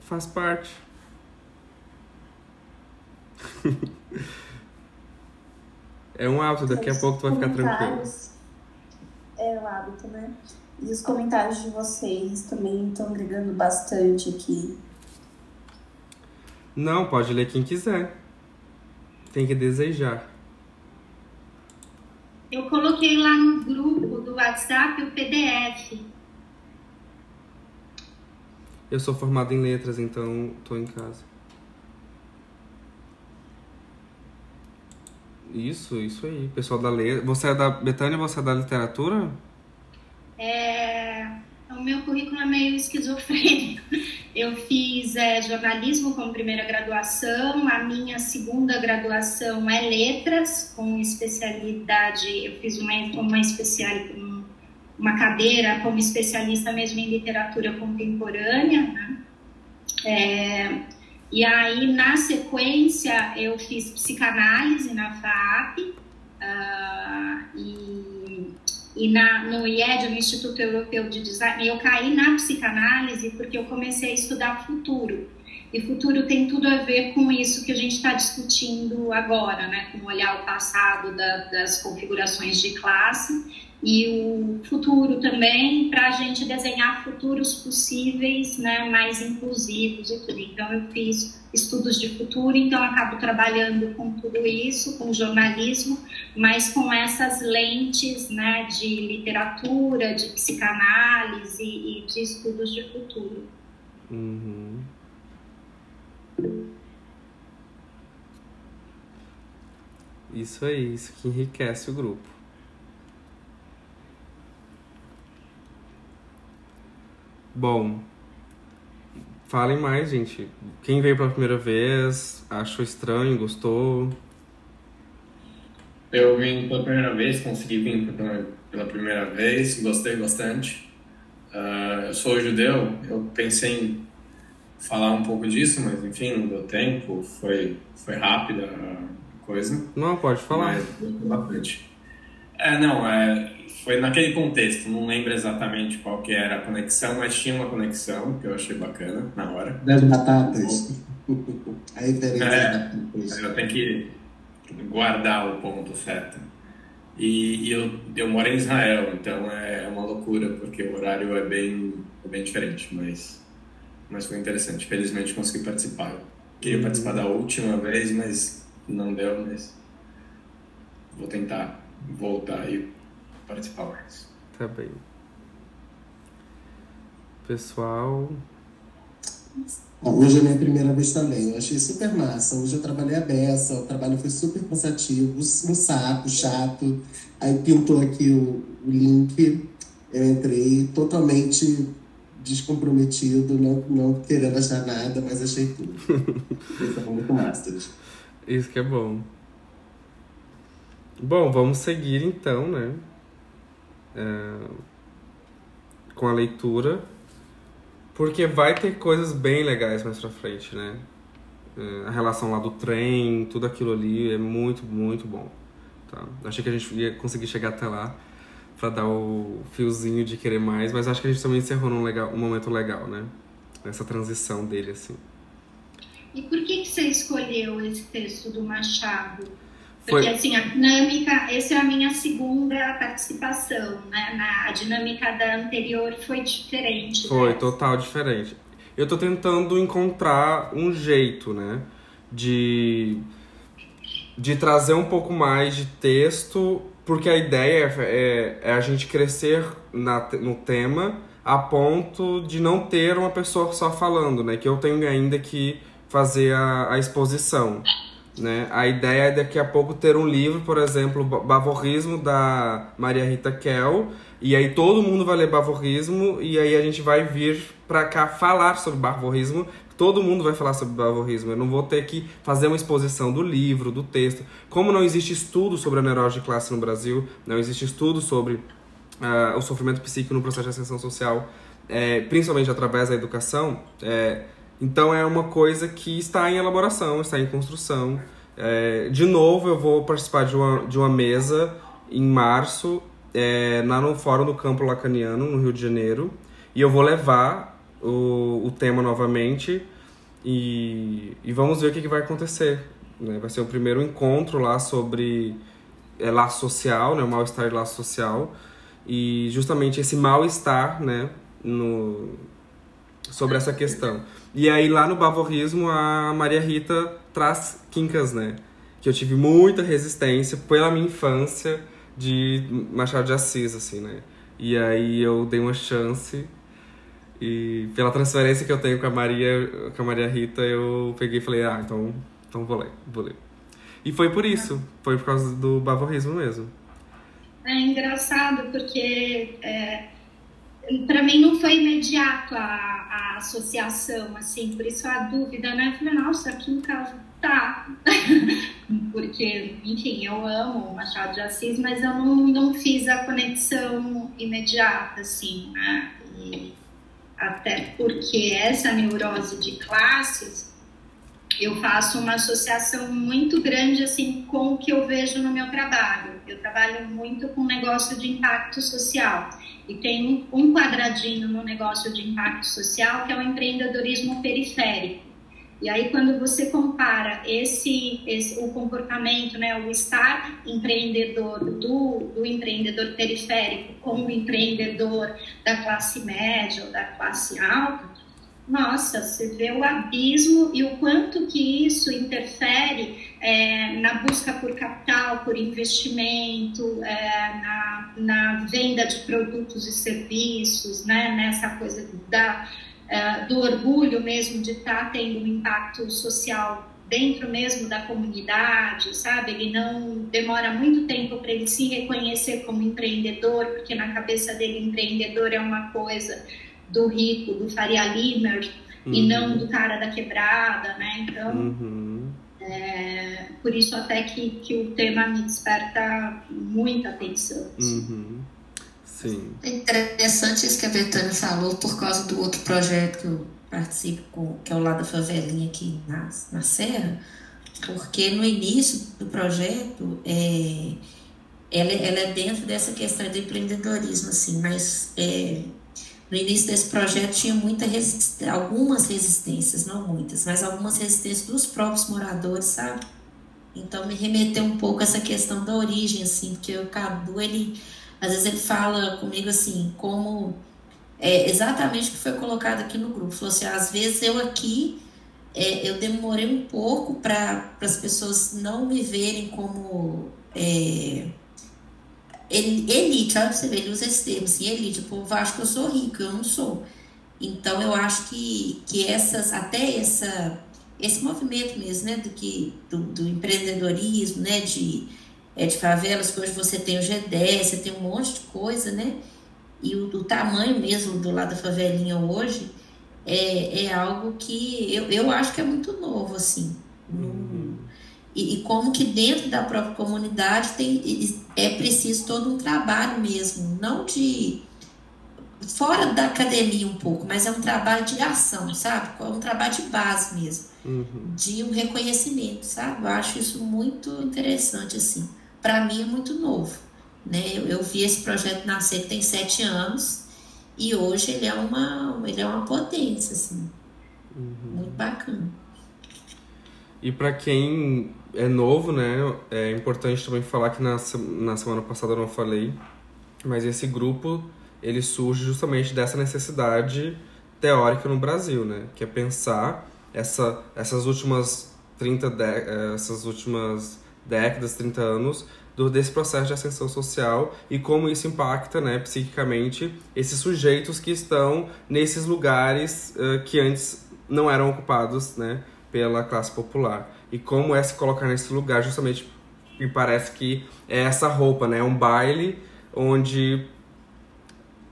B: Faz parte. é um hábito, daqui a pouco tu vai ficar tranquilo.
E: É o hábito, né? E os comentários de vocês também estão agregando bastante aqui.
B: Não, pode ler quem quiser. Tem que desejar.
C: Eu coloquei lá no grupo do WhatsApp o PDF.
B: Eu sou formado em letras, então estou em casa. Isso, isso aí. Pessoal da letra. Você é da Betânia, você é da literatura?
C: É, o meu currículo é meio esquizofrênico. Eu fiz é, jornalismo como primeira graduação, a minha segunda graduação é letras, com especialidade, eu fiz uma, uma, especial, uma cadeira como especialista mesmo em literatura contemporânea, né? É, e aí, na sequência, eu fiz psicanálise na FAP, uh, e e na, no IED, no Instituto Europeu de Design, eu caí na psicanálise porque eu comecei a estudar futuro. E futuro tem tudo a ver com isso que a gente está discutindo agora, né? com olhar o passado da, das configurações de classe e o futuro também para a gente desenhar futuros possíveis, né, mais inclusivos e tudo. Então eu fiz estudos de futuro, então acabo trabalhando com tudo isso, com jornalismo, mas com essas lentes, né, de literatura, de psicanálise e de estudos de futuro.
B: Uhum. Isso aí, isso que enriquece o grupo. Bom, falem mais, gente. Quem veio pela primeira vez, achou estranho, gostou?
G: Eu vim pela primeira vez, consegui vir pela primeira vez, gostei bastante. Uh, eu sou judeu, eu pensei em falar um pouco disso, mas enfim, não deu tempo, foi, foi rápida a coisa.
B: Não, pode falar.
G: Mas bastante. É, não, é, foi naquele contexto, não lembro exatamente qual que era a conexão, mas tinha uma conexão que eu achei bacana na hora.
D: Das batatas. a referência
G: é, batatas. Eu tenho que guardar o ponto certo. E, e, eu, eu moro em Israel, então é uma loucura, porque o horário é bem, é bem diferente, mas, mas foi interessante. Felizmente consegui participar. Queria participar da última vez, mas não deu, mas vou tentar voltar e participar mais.
B: Tá bem. Pessoal.
D: hoje é minha primeira vez também. Eu achei super massa. Hoje eu trabalhei a beça, o trabalho foi super cansativo, um saco, chato. Aí pintou aqui o, o link. Eu entrei totalmente descomprometido, não, não querendo achar nada, mas achei tudo. Isso é muito massa.
B: Isso que é bom. Bom, vamos seguir então, né? É, com a leitura. Porque vai ter coisas bem legais mais pra frente, né? É, a relação lá do trem, tudo aquilo ali é muito, muito bom. Tá? Achei que a gente ia conseguir chegar até lá para dar o fiozinho de querer mais, mas acho que a gente também encerrou num legal, um momento legal, né? Essa transição dele, assim.
C: E por que, que você escolheu esse texto do Machado? Porque, Foi... assim, a dinâmica, essa é a minha segunda participação, né? Na, a dinâmica da anterior foi diferente.
B: Foi, dessa. total diferente. Eu tô tentando encontrar um jeito, né? De, de trazer um pouco mais de texto, porque a ideia é, é, é a gente crescer na, no tema a ponto de não ter uma pessoa só falando, né? Que eu tenho ainda que fazer a, a exposição. Né? A ideia é daqui a pouco ter um livro, por exemplo, Bavorrismo, da Maria Rita Kell, e aí todo mundo vai ler Bavorrismo, e aí a gente vai vir para cá falar sobre Bavorrismo, todo mundo vai falar sobre Bavorrismo. Eu não vou ter que fazer uma exposição do livro, do texto. Como não existe estudo sobre a neurose de classe no Brasil, não existe estudo sobre uh, o sofrimento psíquico no processo de ascensão social, é, principalmente através da educação, é, então é uma coisa que está em elaboração, está em construção. É, de novo, eu vou participar de uma, de uma mesa em março, é, lá no Fórum do Campo Lacaniano, no Rio de Janeiro, e eu vou levar o, o tema novamente e, e vamos ver o que, que vai acontecer. Né? Vai ser o primeiro encontro lá sobre é, laço social, né? o mal-estar e laço social, e justamente esse mal-estar né? no, sobre essa questão. E aí lá no Bavorrismo a Maria Rita traz quincas, né? Que eu tive muita resistência pela minha infância de Machado de Assis, assim, né? E aí eu dei uma chance e pela transferência que eu tenho com a Maria, com a Maria Rita, eu peguei e falei, ah, então, então vou ler, vou ler. E foi por isso, foi por causa do bavorrismo mesmo.
C: É engraçado porque é, para mim não foi imediato a, a, associação, assim, por isso a dúvida, né? Eu falei, nossa, aqui em tá. Porque, enfim, eu amo o Machado de Assis, mas eu não, não fiz a conexão imediata, assim, né? Até porque essa neurose de classes, eu faço uma associação muito grande, assim, com o que eu vejo no meu trabalho. Eu trabalho muito com negócio de impacto social e tem um quadradinho no negócio de impacto social que é o empreendedorismo periférico. E aí quando você compara esse, esse o comportamento, né, o estar empreendedor do, do empreendedor periférico com o empreendedor da classe média ou da classe alta, nossa, você vê o abismo e o quanto que isso interfere é, na busca por capital, por investimento, é, na, na, venda de produtos e serviços, né, nessa coisa da, é, do orgulho mesmo de estar tá tendo um impacto social dentro mesmo da comunidade, sabe? Ele não demora muito tempo para ele se reconhecer como empreendedor, porque na cabeça dele empreendedor é uma coisa do rico, do Faria Limer, uhum. e não do cara da quebrada, né? Então, uhum. É, por isso até que, que o tema me desperta muita atenção.
B: Uhum. Sim.
A: É interessante isso que a Betânia falou por causa do outro projeto que eu participo, com, que é o lado da favelinha aqui na, na Serra, porque no início do projeto é, ela, ela é dentro dessa questão do empreendedorismo, assim, mas é, no início desse projeto tinha muita resistência, algumas resistências, não muitas, mas algumas resistências dos próprios moradores, sabe? Então me remeteu um pouco a essa questão da origem, assim, porque o Cadu, ele, às vezes ele fala comigo assim, como é, exatamente o que foi colocado aqui no grupo. Falou assim, às vezes eu aqui, é, eu demorei um pouco para as pessoas não me verem como... É, elite, olha você ver, ele usa esse termo, assim, elite, o povo acha que eu sou rico, eu não sou. Então eu acho que, que essas, até essa, esse movimento mesmo, né, do, que, do, do empreendedorismo, né, de, é, de favelas, que hoje você tem o G10, você tem um monte de coisa, né, e o, tamanho mesmo do lado da favelinha hoje é, é algo que eu, eu acho que é muito novo, assim. Uhum. E, e, como que dentro da própria comunidade tem, é preciso todo um trabalho mesmo, não de fora da academia um pouco, mas é um trabalho de ação, sabe? É um trabalho de base mesmo,
B: uhum.
A: de um reconhecimento, sabe? Eu acho isso muito interessante, assim. Para mim é muito novo, né? Eu, eu, vi esse projeto nascer tem sete anos e hoje ele é uma, ele é uma potência, assim.
B: Uhum.
A: Muito bacana.
B: E para quem é novo, né, é importante também falar que na, na semana passada eu não falei, mas esse grupo ele surge justamente dessa necessidade teórica no Brasil, né, que é pensar essa, essas últimas 30 de, eh, essas últimas décadas, 30 anos do, desse processo de ascensão social e como isso impacta, né, psiquicamente esses sujeitos que estão nesses lugares uh, que antes não eram ocupados, né, pela classe popular. E como é se colocar nesse lugar, justamente me parece que é essa roupa, né? É um baile onde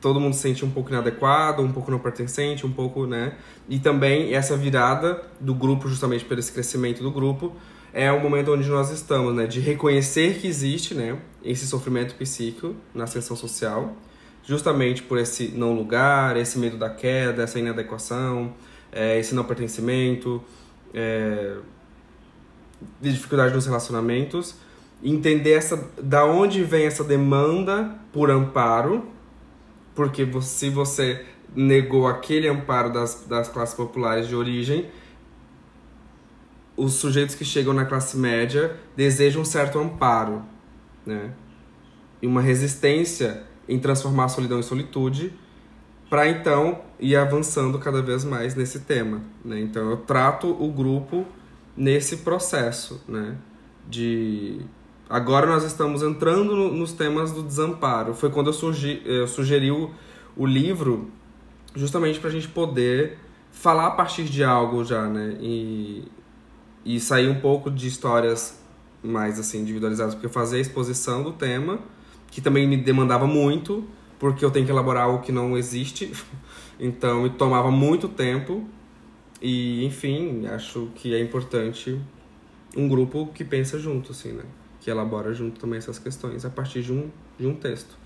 B: todo mundo se sente um pouco inadequado, um pouco não pertencente, um pouco, né? E também essa virada do grupo, justamente pelo esse crescimento do grupo, é o momento onde nós estamos, né? De reconhecer que existe, né? Esse sofrimento psíquico na ascensão social, justamente por esse não lugar, esse medo da queda, essa inadequação, é, esse não pertencimento, é, de dificuldade nos relacionamentos, entender essa, da onde vem essa demanda por amparo, porque você, se você negou aquele amparo das, das classes populares de origem, os sujeitos que chegam na classe média desejam um certo amparo, né? E uma resistência em transformar a solidão em solitude, para então ir avançando cada vez mais nesse tema, né? Então eu trato o grupo nesse processo, né? De agora nós estamos entrando no, nos temas do desamparo. Foi quando eu, surgi, eu sugeri o, o livro justamente para a gente poder falar a partir de algo já, né? E, e sair um pouco de histórias mais assim individualizadas, porque fazer a exposição do tema, que também me demandava muito, porque eu tenho que elaborar algo que não existe. Então, me tomava muito tempo. E, enfim, acho que é importante um grupo que pensa junto, assim, né? Que elabora junto também essas questões a partir de um, de um texto.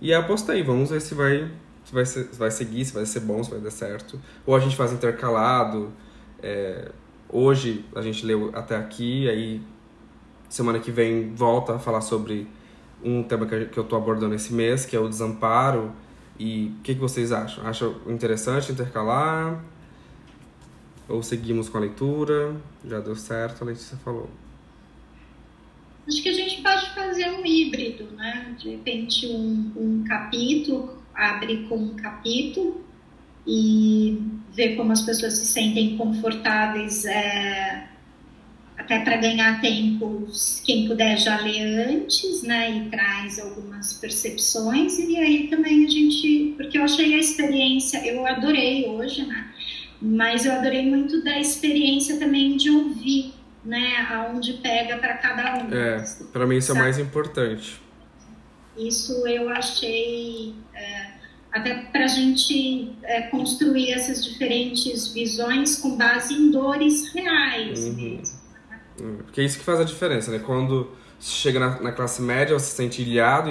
B: E apostei, vamos ver se vai, se vai, se vai seguir, se vai ser bom, se vai dar certo. Ou a gente faz intercalado. É, hoje a gente leu até aqui, aí semana que vem volta a falar sobre um tema que eu estou abordando esse mês, que é o desamparo. E o que, que vocês acham? Acham interessante intercalar? Ou seguimos com a leitura? Já deu certo, a Letícia falou.
C: Acho que a gente pode fazer um híbrido, né? De repente, um, um capítulo, abre com um capítulo e ver como as pessoas se sentem confortáveis é, até para ganhar tempo, quem puder já lê antes, né, e traz algumas percepções, e aí também a gente, porque eu achei a experiência, eu adorei hoje, né, mas eu adorei muito da experiência também de ouvir, né, aonde pega para cada um.
B: É, para mim isso sabe? é mais importante.
C: Isso eu achei, é, até para a gente é, construir essas diferentes visões com base em dores reais uhum. mesmo.
B: Porque é isso que faz a diferença, né? Quando chega na, na classe média, você se sente ilhado,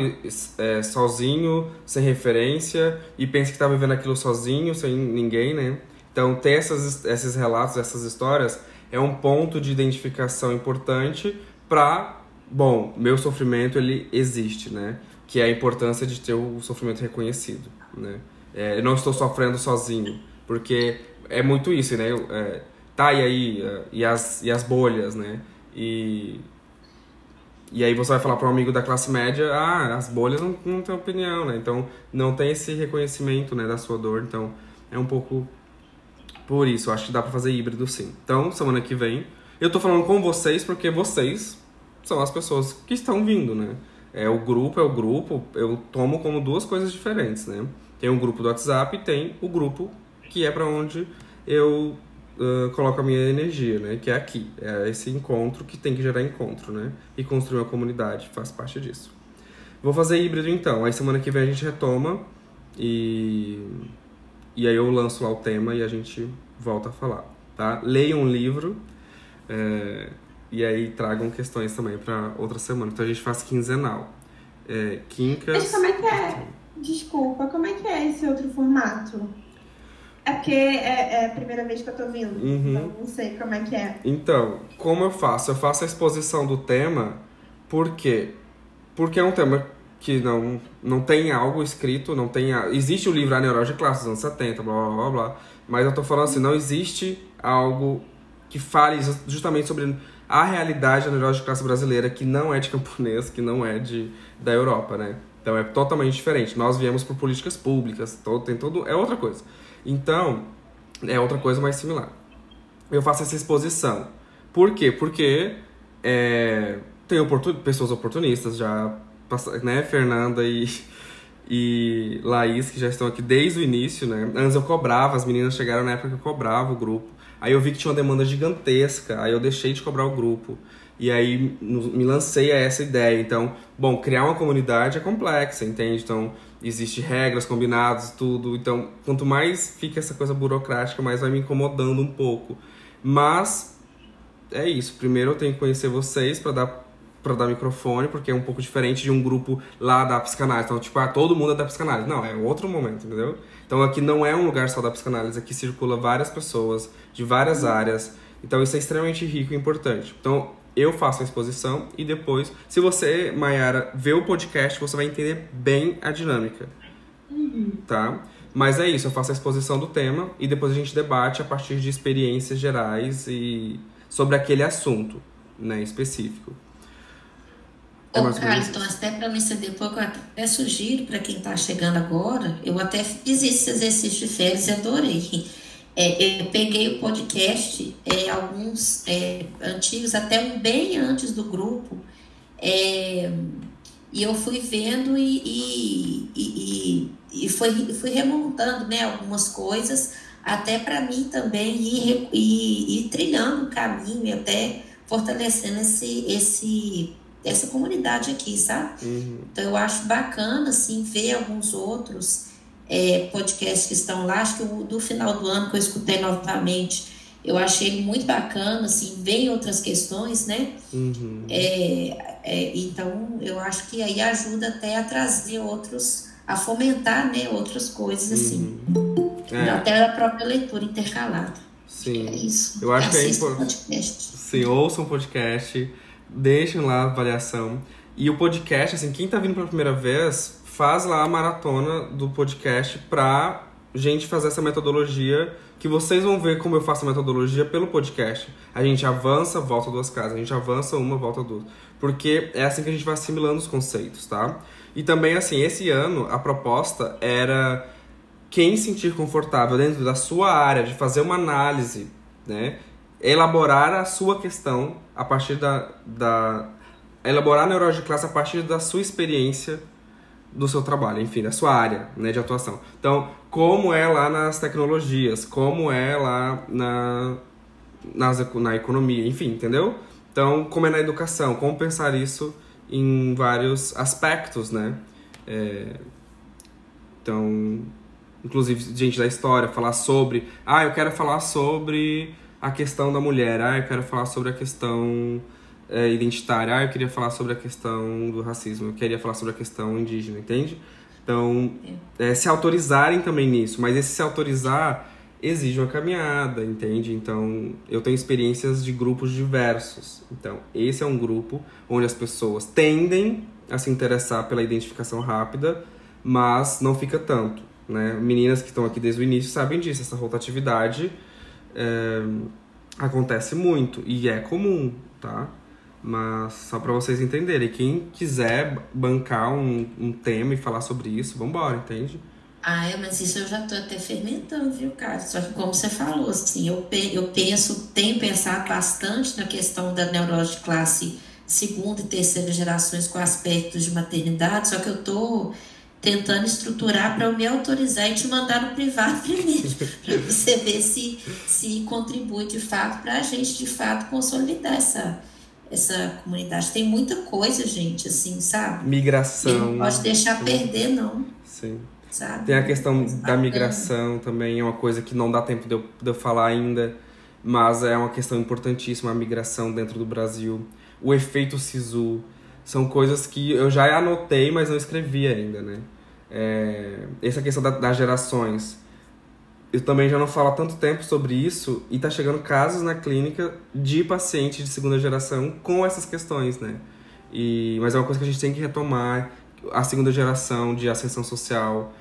B: é, sozinho, sem referência, e pensa que tá vivendo aquilo sozinho, sem ninguém, né? Então, ter essas, esses relatos, essas histórias, é um ponto de identificação importante para, bom, meu sofrimento, ele existe, né? Que é a importância de ter o sofrimento reconhecido, né? É, eu não estou sofrendo sozinho, porque é muito isso, né? É, tá, e aí? E as, e as bolhas, né? E, e aí você vai falar para um amigo da classe média, ah, as bolhas não, não tem opinião, né? Então não tem esse reconhecimento né, da sua dor. Então é um pouco por isso. Eu acho que dá para fazer híbrido sim. Então, semana que vem, eu tô falando com vocês porque vocês são as pessoas que estão vindo, né? É o grupo, é o grupo, eu tomo como duas coisas diferentes, né? Tem um grupo do WhatsApp e tem o grupo que é para onde eu uh, coloco a minha energia, né? Que é aqui. É esse encontro que tem que gerar encontro, né? E construir uma comunidade faz parte disso. Vou fazer híbrido então. Aí semana que vem a gente retoma e e aí eu lanço lá o tema e a gente volta a falar, tá? Leiam um livro. É... E aí tragam questões também para outra semana. Então a gente faz quinzenal. É, quincas.
H: Mas como é que é? Desculpa, como é que é esse outro formato? É porque é, é a primeira vez que eu tô vindo,
B: Uhum.
H: então não sei como é que é.
B: Então, como eu faço? Eu faço a exposição do tema, por quê? Porque é um tema que não, não tem algo escrito, não tem. a- Existe o livro A Neurose de dos anos 70, blá blá blá blá. Mas eu tô falando assim, não existe algo que fale ju- justamente sobre a realidade da neurose de classe brasileira, que não é de camponês, que não é de, da Europa, né? Então é totalmente diferente. Nós viemos por políticas públicas, todo, tem todo. É outra coisa. Então, é outra coisa mais similar. Eu faço essa exposição. Por quê? Porque é, tem oportun, pessoas oportunistas já, né? Fernanda e, e Laís, que já estão aqui desde o início, né? Antes eu cobrava, as meninas chegaram na época que eu cobrava o grupo. Aí eu vi que tinha uma demanda gigantesca, aí eu deixei de cobrar o grupo. E aí me lancei a essa ideia. Então, bom, criar uma comunidade é complexa, entende? Então, existe regras, combinados, tudo. Então, quanto mais fica essa coisa burocrática, mais vai me incomodando um pouco. Mas é isso. Primeiro eu tenho que conhecer vocês para dar para dar microfone, porque é um pouco diferente de um grupo lá da psicanálise. Então, tipo, ah, todo mundo é da psicanálise. Não, é outro momento, entendeu? Então, aqui não é um lugar só da psicanálise, aqui circula várias pessoas de várias áreas. Então, isso é extremamente rico e importante. Então, eu faço a exposição e depois, se você, Mayara, vê o podcast, você vai entender bem a dinâmica. Tá? Mas é isso, eu faço a exposição do tema e depois a gente debate a partir de experiências gerais e sobre aquele assunto, né, específico.
A: Ô, Carlos, então, até para me ceder pouco, eu até sugiro para quem está chegando agora, eu até fiz esse exercício de férias e adorei. É, eu peguei o podcast, é, alguns é, antigos, até um bem antes do grupo, é, e eu fui vendo e, e, e, e, e foi, fui remontando né, algumas coisas, até para mim também ir, ir, ir trilhando um caminho e até fortalecendo esse, esse, essa comunidade aqui, sabe?
B: Uhum.
A: Então eu acho bacana assim ver alguns outros é, podcasts que estão lá. Acho que o do final do ano que eu escutei novamente, eu achei muito bacana, assim, vem outras questões, né?
B: Uhum.
A: É, é, então eu acho que aí ajuda até a trazer outros, a fomentar, né, outras coisas assim,
B: É,
A: até a própria leitura intercalada. É
B: sim.
A: isso.
B: Eu acho que é
A: Assista o
B: impor-
A: podcast.
B: Sim, ouçam o podcast, deixem lá a avaliação. E o podcast, assim, quem tá vindo pela primeira vez, faz lá a maratona do podcast pra gente fazer essa metodologia, que vocês vão ver como eu faço a metodologia pelo podcast. A gente avança, volta duas casas, a gente avança uma, volta duas. Porque é assim que a gente vai assimilando os conceitos, tá? E também, assim, esse ano a proposta era quem sentir confortável dentro da sua área de fazer uma análise, né? Elaborar a sua questão a partir da, da elaborar a neurose de classe a partir da sua experiência do seu trabalho, enfim, da sua área né, de atuação. Então, como é lá nas tecnologias, como é lá na, nas, na economia, enfim, entendeu? Então, como é na educação, como pensar isso em vários aspectos, né? É, então, inclusive, gente da história, falar sobre. Ah, eu quero falar sobre a questão da mulher. Ah, eu quero falar sobre a questão é, identitária. Ah, eu queria falar sobre a questão do racismo. Eu queria falar sobre a questão indígena, entende? Então, é, se autorizarem também nisso. Mas esse se autorizar exige uma caminhada, entende? Então, eu tenho experiências de grupos diversos. Então, esse é um grupo onde as pessoas tendem a se interessar pela identificação rápida, mas não fica tanto, né? Meninas que estão aqui desde o início sabem disso, essa rotatividade é, acontece muito e é comum, tá? Mas só para vocês entenderem, quem quiser bancar um, um tema e falar sobre isso, vambora, entende?
A: Ah, é, mas isso eu já tô até fermentando, viu, cara? Só que como você falou, assim, eu, pe- eu penso, tenho pensado bastante na questão da neurose de classe segunda e terceira gerações com aspectos de maternidade, só que eu tô tentando estruturar para eu me autorizar e te mandar no privado primeiro, para você ver se, se contribui de fato para a gente, de fato, consolidar essa, essa comunidade. Tem muita coisa, gente, assim, sabe?
B: Migração.
A: não pode deixar perder, não,
B: Sim.
A: sabe?
B: Tem a questão
A: Coisa
B: da migração também, é uma coisa que não dá tempo de eu, de eu falar ainda. mas é uma questão importantíssima a migração dentro do Brasil, o efeito SISU, são coisas que eu já anotei, mas não escrevi ainda, né? É, essa questão da, das gerações. Eu também já não falo há tanto tempo sobre isso e tá chegando casos na clínica de pacientes de segunda geração com essas questões, né? E, mas é uma coisa que a gente tem que retomar, a segunda geração de ascensão social,